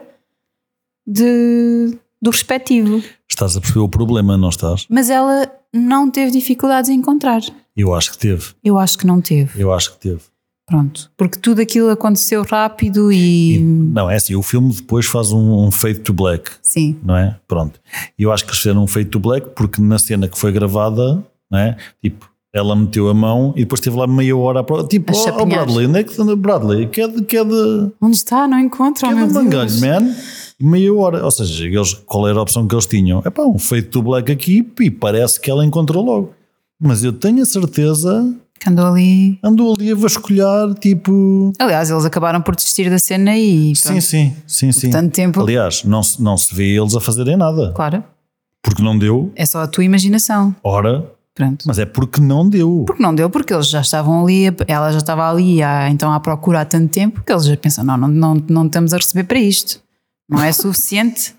de, do respectivo. Estás a perceber o problema, não estás? Mas ela não teve dificuldades em encontrar. Eu acho que teve. Eu acho que não teve. Eu acho que teve. Pronto. Porque tudo aquilo aconteceu rápido e. Não, é assim. O filme depois faz um, um fade to black, Sim. não é? Pronto. E eu acho que eles fizeram um fade to black porque na cena que foi gravada, não é? Tipo, ela meteu a mão e depois esteve lá meia hora. Tipo, ó oh, chapinhar. Bradley, onde é que Bradley? Que é de. Que é de Onde está? Não encontro. Que oh, é meu de mangalho, man. Meia hora. Ou seja, eles, qual era a opção que eles tinham? É pá, um feito to black aqui e parece que ela encontrou logo. Mas eu tenho a certeza, Que andou ali. andou ali a vasculhar, tipo. Aliás, eles acabaram por desistir da cena e. Sim, pronto, sim, sim, sim. Tanto tempo. Aliás, não, se- não se vê eles a fazerem nada. Claro. Porque não deu, É só a tua imaginação. ora, Pronto. mas é porque não deu. Porque não deu, porque eles já estavam ali, ela já estava ali há, então à procura há tanto tempo que eles já pensam: não, não, não, não estamos a receber para isto. Não é suficiente.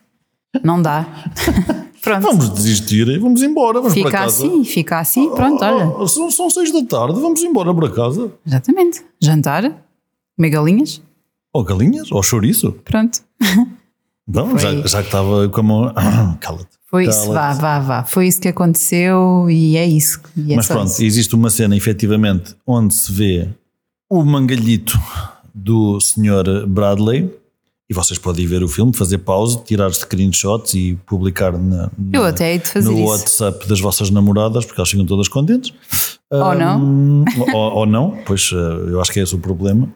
Não dá. Pronto. Vamos desistir e vamos embora, vamos para fica assim, fica assim, pronto, olha. Ah, são, são seis da tarde, vamos embora para casa. Exatamente. Jantar, comer galinhas, Ou galinhas, ou chouriço. pronto. Foi. já, já que estava com a mão. Cala-te. Foi isso, vá, vá, vá. Foi isso que aconteceu e é isso. E é Mas pronto, isso. existe uma cena, efetivamente, onde se vê o mangalhito do Sr. Bradley. E vocês podem ver o filme, fazer pausa, tirar screenshots e publicar na, na- no isso. WhatsApp das vossas namoradas, porque elas ficam todas contentes. Ou não. Ahm, ou, ou não, pois eh, eu acho que é esse o problema.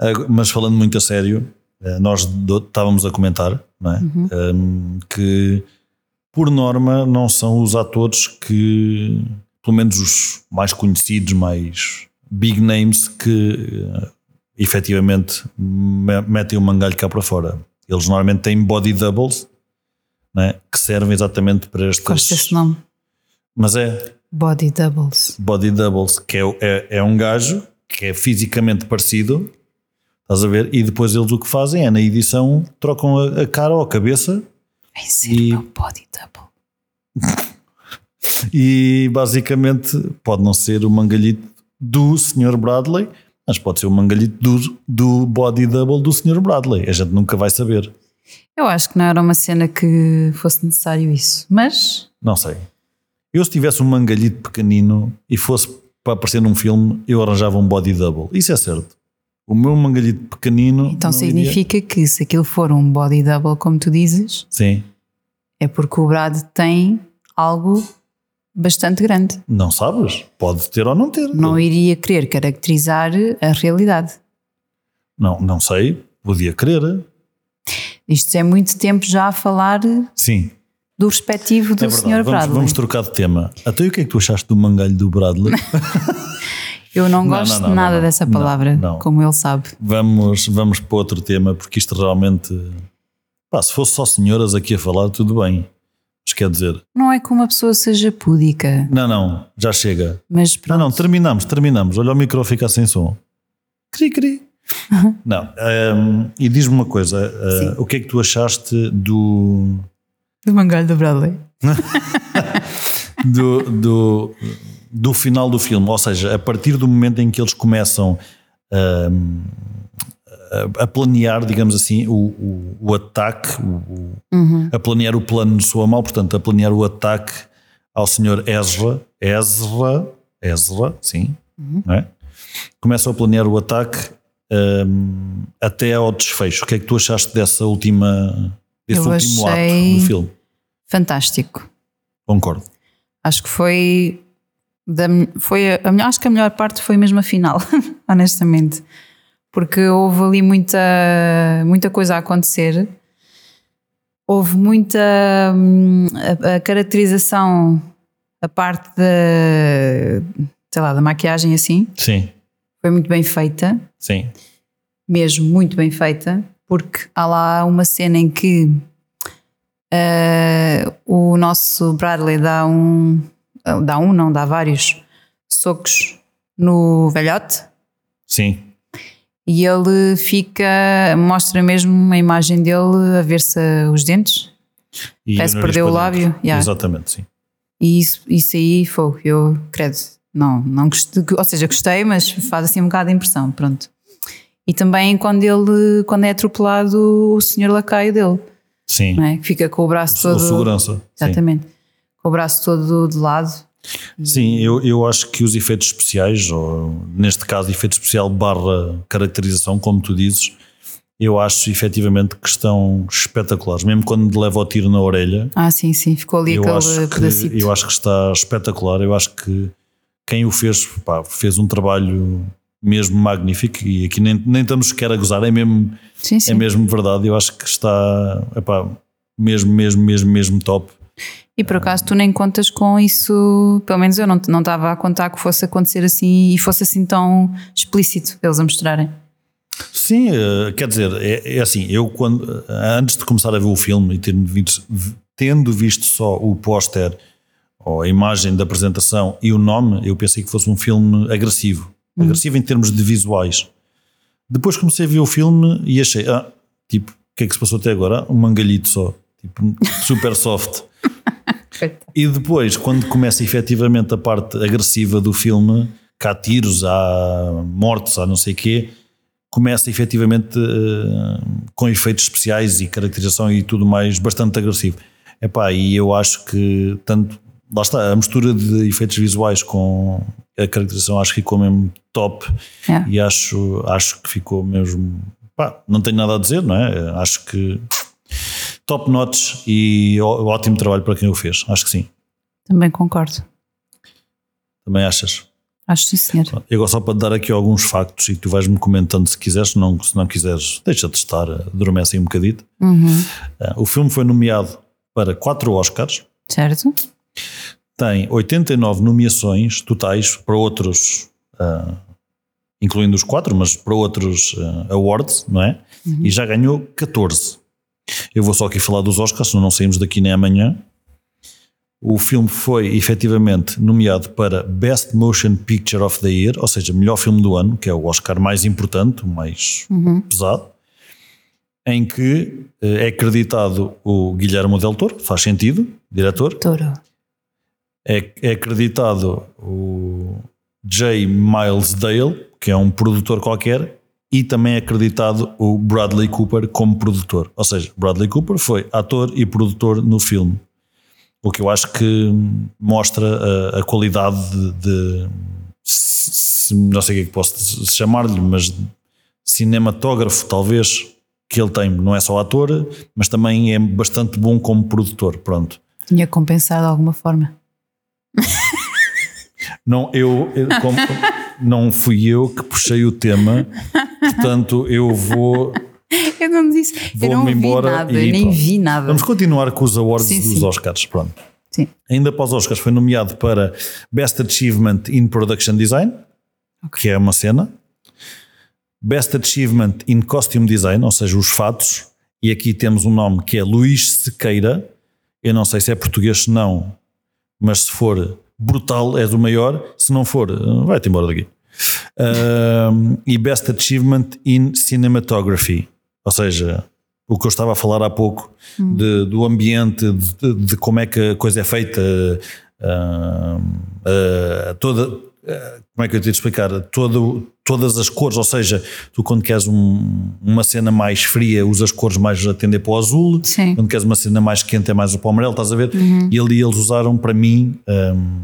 Ah, Mas falando muito a sério, eh, nós estávamos a comentar não é? Uhum. Ahm, que, por norma, não são os atores que, pelo menos os mais conhecidos, mais big names, que eh, efetivamente me- metem o mangalho cá para fora. Eles normalmente têm body doubles não é? que servem exatamente para Gosto desse estas. nome. Mas é, Body doubles. Body Doubles, que é, é, é um gajo que é fisicamente parecido, estás a ver? E depois eles o que fazem é na edição trocam a, a cara ou a cabeça Vai ser E- meu body double. e basicamente pode não ser o mangalhito do Sr. Bradley, mas pode ser o mangalhito do, do Body Double do Sr. Bradley. A gente nunca vai saber. Eu acho que não era uma cena que fosse necessário isso, mas Não sei. Eu, se tivesse um mangalhito pequenino e fosse para aparecer num filme, eu arranjava um body double. Isso é certo. O meu mangalhito pequenino. então não iria- significa que se aquilo for um body double, como tu dizes, Sim. é porque o Brad tem algo bastante grande. Não sabes? Pode ter ou não ter. Não iria querer caracterizar a realidade. Não, não sei. Podia querer. Isto é muito tempo já a falar Sim. do respectivo do é Sr. Vamos, Bradley. vamos trocar de tema. Até o que é que tu achaste do mangalho do Bradley? Eu não Não, gosto não, não, de nada não, dessa não, palavra, não. como ele sabe. vamos, vamos para outro tema, porque isto realmente. Pá, se fosse só senhoras aqui a falar, tudo bem. Mas quer dizer, Não é que uma pessoa seja púdica, não, não, já chega. mas Não, pronto. não, terminamos, terminamos. Olha o micro fica sem som. Cri, cri. Não, ehm, e diz-me uma coisa: Sim. o que é que tu achaste do, Do mangalho do Bradley. do, do, do final do filme? Ou seja, a partir do momento em que eles começam ehm, a, a planear, digamos assim, o, o, o ataque, o- o- a planear o plano soa mal, portanto, a planear o ataque ao senhor Ezra, Ezra, Ezra, sim, não é? Começam a planear o ataque hum, até ao desfecho. O que é que tu achaste dessa última, desse Eu último ato do filme? Fantástico. Concordo. Acho que foi. Da, foi a, a melhor- acho que a melhor parte foi mesmo a final, honestamente. Porque houve ali muita, muita coisa a acontecer. Houve muita. hum, A, a caracterização, a parte da. sei lá, da maquiagem assim, Sim, foi muito bem feita. sim, mesmo muito bem feita, porque há lá uma cena em que eh, o nosso Bradley dá um, dá um, não, dá vários socos no velhote sim. E ele fica, mostra mesmo uma imagem dele a ver-se os dentes E Parece que nariz perdeu o lábio, yeah. Exatamente, sim. e isso, isso aí foi, eu credo, não, não gostei, ou seja, gostei, mas faz assim um bocado de impressão, pronto. E também quando ele, quando é atropelado o senhor lacaio dele. Sim. é? Fica com o braço O todo. segurança. sim. Exatamente. Com o braço todo de lado. Sim, eu, eu acho que os efeitos especiais, ou neste caso efeito especial barra caracterização, como tu dizes, eu acho efetivamente que estão espetaculares. Mesmo quando leva o tiro na orelha, Ah, sim, sim. Ficou ali eu aquele acho, pedacito. que, eu acho que está espetacular. Eu acho que quem o fez, pá, fez um trabalho mesmo magnífico e aqui nem, nem estamos sequer a gozar, é mesmo, Sim, sim. é mesmo verdade. Eu acho que está epá, mesmo, mesmo, mesmo, mesmo top. E por acaso tu nem contas com isso, pelo menos eu não não estava a contar que fosse acontecer assim e fosse assim tão explícito eles a mostrarem. Sim, eh, quer dizer, é, é assim, eu quando antes de começar a ver o filme e tendo visto, tendo visto só o póster ou a imagem da apresentação e o nome, eu pensei que fosse um filme agressivo. Agressivo em termos de visuais. Depois comecei a ver o filme e achei, ah, tipo, o que é que se passou até agora? Um mangalhito só, tipo, super soft. E depois, quando começa efetivamente a parte agressiva do filme, que há tiros, há mortes, há não sei o quê, começa efetivamente eh, com efeitos especiais e caracterização e tudo mais bastante agressivo. Epá, e eu acho que tanto, lá está, a mistura de efeitos visuais com a caracterização acho que ficou mesmo top Yeah. e acho, acho que ficou mesmo, pá, não tenho nada a dizer, não é? Acho que top notch e ó- ótimo trabalho para quem o fez, acho que sim. Também concordo. Também achas? Acho sim, senhor. Eu só para te dar aqui alguns factos e tu vais-me comentando se quiseres, se não, se não quiseres, deixa de estar, adormece aí um bocadito. Uhum. Ah, O filme foi nomeado para quatro Oscars, Certo? tem 89 nomeações totais para outros, ah, incluindo os quatro, mas para outros ah, awards, não é? E já ganhou 14. Eu vou só aqui falar dos Oscars, senão não saímos daqui nem amanhã. O filme foi efetivamente nomeado para Best Motion Picture of the Year, ou seja, melhor filme do ano, que é o Oscar mais importante, o mais pesado, em que eh, é acreditado o Guilherme Del Toro, faz sentido, diretor, Touro. é, é acreditado o J. Miles Dale, que é um produtor qualquer, e também é acreditado o Bradley Cooper como produtor. Ou seja, Bradley Cooper foi ator e produtor no filme. O que eu acho que mostra a, a qualidade de, de se, não sei o que é que posso chamar-lhe, mas cinematógrafo talvez que ele tem. Não é só ator, mas também é bastante bom como produtor. Pronto. Tinha compensado de alguma forma. Não, eu, eu como, não fui eu que puxei o tema, portanto eu vou. Eu não disse, eu não vi nada, eu nem vi nada. Vamos continuar com os awards sim, dos sim. Oscars, pronto. Sim. Ainda para os Oscars foi nomeado para Best Achievement in Production Design, okay. que é uma cena. Best Achievement in Costume Design, ou seja, os fatos. E aqui temos um nome que é Luís Sequeira. Eu não sei se é português, não, mas se for brutal, és o maior. Se não for, vai-te embora daqui. Uh, e Best Achievement in Cinematography, ou seja, o que eu estava a falar há pouco hum. de, do ambiente, de, de, como é que a coisa é feita, uh, uh, toda como é que eu te explicar? Todo, todas as cores, ou seja, tu quando queres um, uma cena mais fria usas cores mais a tender para o azul, Sim. quando queres uma cena mais quente é mais para o amarelo, estás a ver? Uhum. E ali eles usaram para mim, um,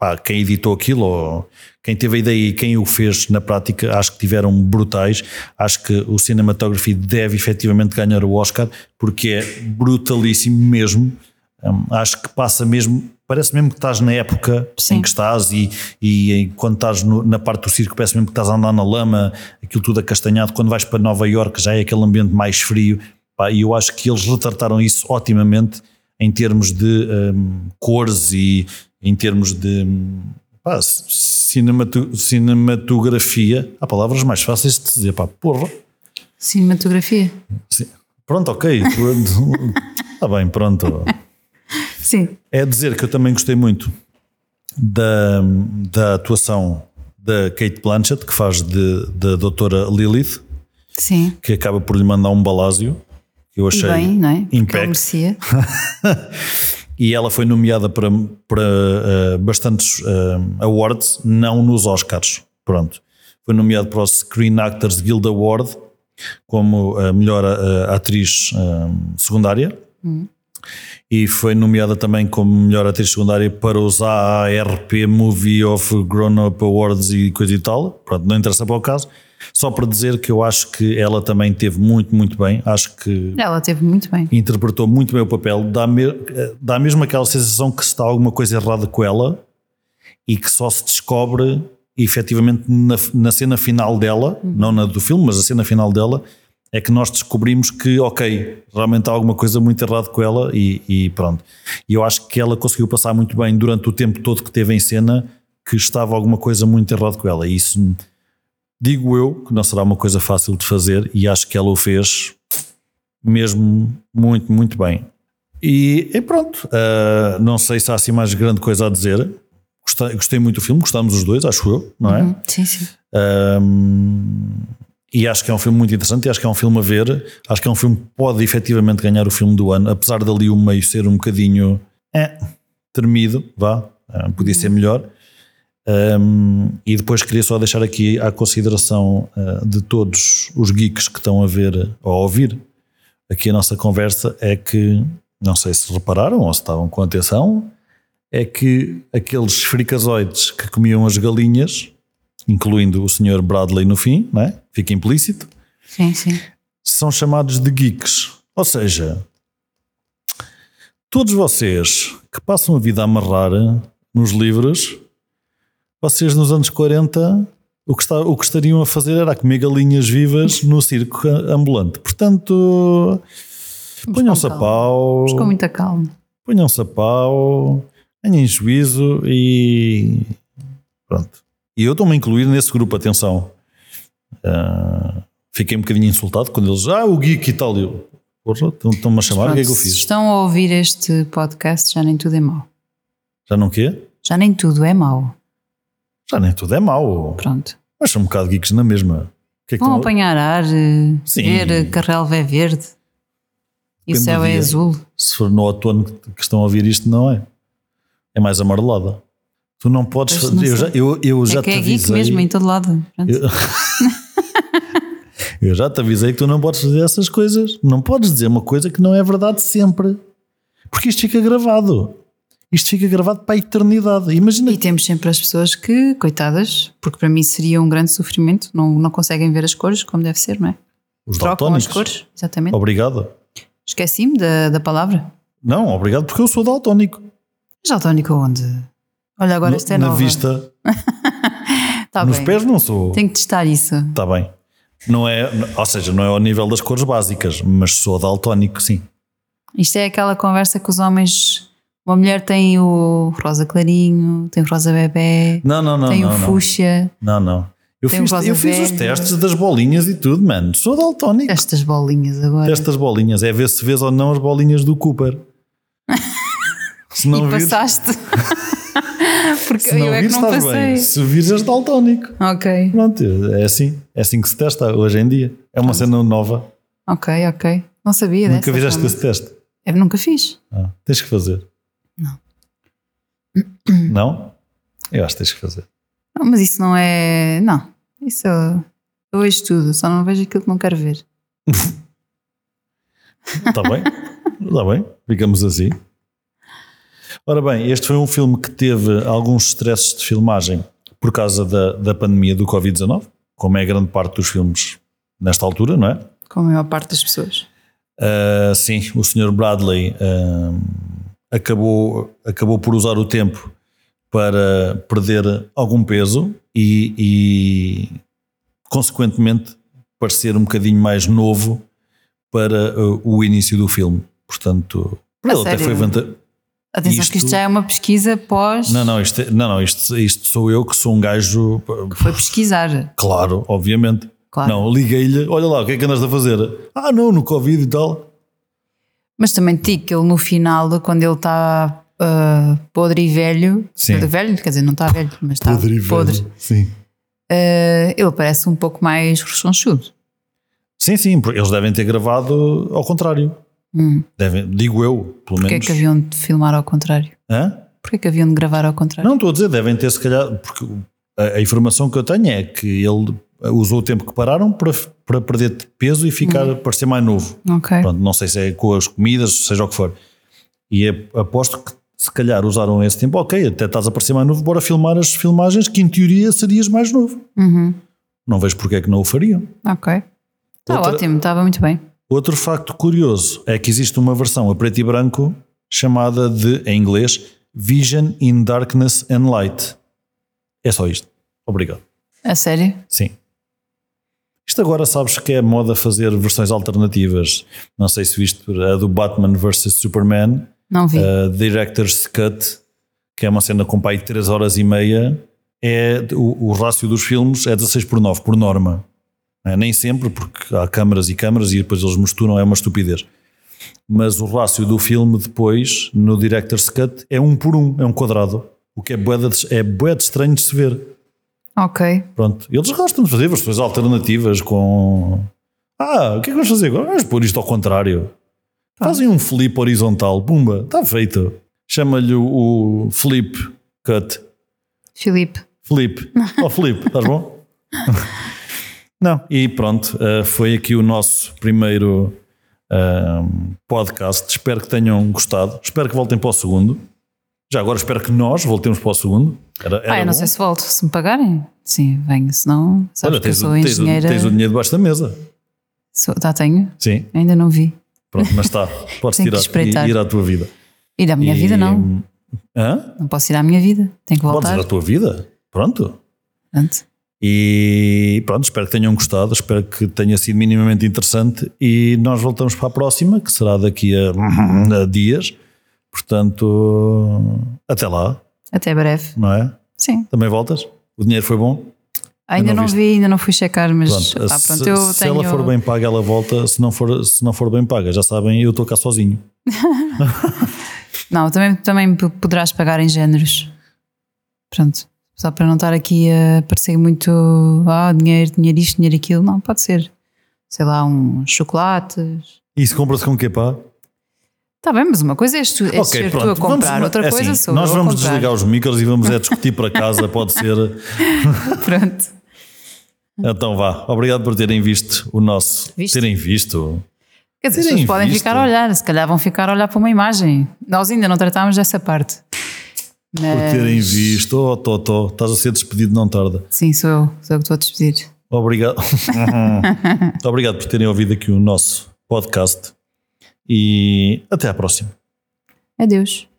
pá, quem editou aquilo, ou quem teve a ideia e quem o fez na prática, acho que tiveram brutais. Acho que o Cinematography deve efetivamente ganhar o Oscar, porque é brutalíssimo mesmo. Um, acho que passa mesmo parece mesmo que estás na época Sim. em que estás e, e quando estás no, na parte do circo parece mesmo que estás a andar na lama, aquilo tudo acastanhado. Quando vais para Nova York já é aquele ambiente mais frio pá, e eu acho que eles retrataram isso otimamente em termos de um, cores e em termos de pá, cinemato, cinematografia. Há palavras mais fáceis de dizer, pá, porra. Cinematografia. Sim. Pronto, ok. Está bem, pronto. Sim. É dizer que eu também gostei muito da, da atuação da Kate Blanchett, que faz de, da doutora Lilith. Sim. Que acaba por lhe mandar um balásio. Que eu achei e bem, não é? Impec. e ela foi nomeada para, para uh, bastantes uh, awards, não nos Oscars. Pronto. Foi nomeada para o Screen Actors Guild Award como a melhor uh, atriz secundária. Hum e foi nomeada também como melhor atriz secundária para os ARP Movie of Grown Up Awards e coisa e tal. Pronto, não interessa para o caso. Só para dizer que eu acho que ela também teve muito, muito bem. Acho que. Ela teve muito bem. Interpretou muito bem o papel. Dá, me, dá mesmo aquela sensação que está alguma coisa errada com ela e que só se descobre efetivamente na, na cena final dela, uhum. não na do filme, mas a cena final dela, é que nós descobrimos que, ok, realmente há alguma coisa muito errada com ela e, e, pronto. E eu acho que ela conseguiu passar muito bem durante o tempo todo que teve em cena que estava alguma coisa muito errada com ela. E isso, digo eu, que não será uma coisa fácil de fazer e acho que ela o fez mesmo muito, muito bem. E, e pronto, uh, não sei se há assim mais grande coisa a dizer. Gostei, gostei muito do filme, gostámos os dois, acho eu, não é? Uhum, sim, sim. E acho que é um filme muito interessante e acho que é um filme a ver. Acho que é um filme que pode efetivamente ganhar o filme do ano, apesar dali o meio ser um bocadinho é, tremido, vá, é, podia uhum. ser melhor. Um, e depois queria só deixar aqui à consideração uh, de todos os geeks que estão a ver ou a ouvir aqui a nossa conversa é que, não sei se repararam ou se estavam com atenção, é que aqueles fricazoides que comiam as galinhas incluindo o Sr. Bradley no fim, não é? fica implícito, sim, sim. são chamados de geeks. Ou seja, todos vocês que passam a vida a amarrar nos livros, vocês nos anos 40 o que, está, o que estariam a fazer era comer galinhas vivas no circo ambulante. Portanto, ponham-se a pau. com muita calma. Ponham-se a pau, tenham juízo e pronto. E eu estou-me a incluir nesse grupo, atenção. Uh, fiquei um bocadinho insultado quando eles, ah, o geek e tal. Eu, estão-me a chamar, o que é que eu fiz? Se estão a ouvir este podcast, já nem tudo é mau. Já não quê? Já nem tudo é mau. Já nem tudo é mau. Pronto. Mas são um bocado geeks na mesma. Que é que Vão estão... apanhar ar, eh, Sim. ver Carrel é verde e o céu é azul. Se for no outono que estão a ouvir isto, não é? É mais amarelada. Tu não podes fazer. Eu já, eu, eu já é que te é geek mesmo em todo lado. Eu, Eu já te avisei que tu não podes fazer essas coisas. Não podes dizer uma coisa que não é verdade sempre. Porque isto fica gravado. Isto fica gravado para a eternidade. Imagina. E temos sempre as pessoas que, coitadas, porque para mim seria um grande sofrimento, não, não conseguem ver as cores como deve ser, não é? Os Trocam daltónicos. as cores, exatamente. Obrigado. Esqueci-me da, da palavra. Não, obrigado porque eu sou daltónico. Já tónico onde? Olha, agora No- isto é Na nova. vista. Tá nos bem. pés não sou. Tenho que testar isso. Está bem. Não é, ou seja, não é ao nível das cores básicas, mas sou daltónico, sim. Isto é aquela conversa que os homens. Uma mulher tem o rosa clarinho, tem o rosa bebê, Não, não, não. tem o fuchsia, Não, não. Eu fiz, eu fiz os testes das bolinhas e tudo, mano. Sou daltónico. estas bolinhas agora. Estas bolinhas. É ver se vês ou não as bolinhas do Cooper. Se não e vires, passaste. Porque se não eu é que não estás passei. bem. Se vires és daltónico. Ok, Pronto, é assim. É assim que se testa hoje em dia. É uma cena nova. ok, ok. Não sabia Nunca fizeste esse teste. Eu nunca fiz. Ah, tens que fazer. Não. Eu acho que tens que fazer. Não, mas isso não é. Não. Isso eu, eu vejo tudo, só não vejo aquilo que não quero ver. Está bem? Está bem? Ficamos assim. Ora bem, este foi um filme que teve alguns stresses de filmagem por causa da, da pandemia do Covid-19, como é grande parte dos filmes nesta altura, não é? Com a maior parte das pessoas. Uh, sim, o Sr. Bradley um, acabou, acabou por usar o tempo para perder algum peso e, e, consequentemente, parecer um bocadinho mais novo para uh, o início do filme. Portanto, A ele até foi vanta- Atenção, Isto- que isto já é uma pesquisa pós. Não, não, isto, é- não, não isto, isto sou eu que sou um gajo. Foi pesquisar. Claro, obviamente. Claro. Não, liguei-lhe, olha lá, o que é que andas a fazer? Ah, não, no Covid e tal. Mas também te digo que ele no final, quando ele está ah, podre e velho, Sim. podre e velho, quer dizer, não está velho, mas está Podre e podre, velho. Sim. ah, ele parece um pouco mais rechonchudo. Sim, sim, porque eles devem ter gravado ao contrário. Hum. Devem, digo eu, pelo Porquê é menos. que haviam de filmar ao contrário? Hã? Porquê que haviam de gravar ao contrário? Não, estou a dizer, devem ter se calhar, porque a, a informação que eu tenho é que ele usou o tempo que pararam para, para perder peso e ficar, Uhum. parecer mais novo. Ok. Pronto, não sei se é com as comidas, seja o que for. E é- aposto que se calhar usaram esse tempo, ok, até estás a parecer mais novo, bora filmar as filmagens que em teoria serias mais novo. Uhum. Não vejo porque é que não o fariam. Ok. Está Outra- ótimo, estava muito bem. Outro facto curioso é que existe uma versão a preto e branco chamada de, em inglês, Vision in Darkness and Light. É só isto. Obrigado. A sério? Sim. Isto agora sabes que é moda fazer versões alternativas. Não sei se viste a do Batman vs Superman, Não vi. a Director's Cut, que é uma cena com pai de 3 horas e meia. É, o, o rácio dos filmes é 16 por 9, por norma. É? Nem sempre, porque há câmaras e câmaras e depois eles misturam, é uma estupidez. Mas o rácio do filme depois, no Director's Cut, é um por um, é um quadrado. O que é bué de, é bué de estranho de se ver. Ok. Pronto, eles gostam de fazer versões alternativas com. Ah, o que é que vamos fazer agora? Vamos pôr isto ao contrário. Fazem um flip horizontal, pumba, está feito. Chama-lhe o, flip cut. Filipe. Flip. Ó flip, estás bom? Não, e pronto, eh, foi aqui o nosso primeiro ahm, podcast. Espero que tenham gostado. Espero que voltem para o segundo. Já agora espero que nós voltemos para o segundo. Era, era Ah, eu não bom. sei se volto. Se me pagarem, sim, venho. Se não, sabes Olha, que eu tens, sou o, tens, o, engenheira. tens o dinheiro debaixo da mesa. Sou, tá, tenho. Sim, Ainda não vi. pronto, mas está. Podes espreitar. e ir à tua vida. Ir à minha E- vida, não. Hã? Não posso ir à minha vida. Tenho que Podes voltar. ir à tua vida. Pronto. Pronto. E pronto, espero que tenham gostado, espero que tenha sido minimamente interessante e nós voltamos para a próxima, que será daqui a, a dias. Portanto, até lá, Até breve. não é? Sim. Também voltas? O dinheiro foi bom? Ainda não não, vi, ainda não fui checar, mas Pronto, pá, pronto, se, se tenho. ela for bem paga, ela volta. Se não for, se não for bem paga, já sabem, eu estou cá sozinho. Não, também, também poderás pagar em géneros. Pronto. Só para não estar aqui a parecer muito ah, dinheiro, dinheiro isto, dinheiro aquilo. Não, pode ser. Sei lá, uns chocolates. E se compra-se com o quê, pá? Está bem, mas uma coisa é, tu, é ser tu a comprar, vamos- outra é coisa assim, sou Nós vamos desligar os micros e vamos é discutir para casa, pode ser. Pronto. Então vá, obrigado por terem visto o nosso. Visto? Terem visto. Quer dizer, as pessoas podem visto. ficar a olhar, se calhar vão ficar a olhar para uma imagem. Nós ainda não tratámos dessa parte. Por Mas, terem visto. Oh, Totó, estás a ser despedido, não tarda. Sim, sou eu, sou eu que estou a despedir. Obrigado. Obrigado por terem ouvido aqui o nosso podcast e até à próxima. Adeus.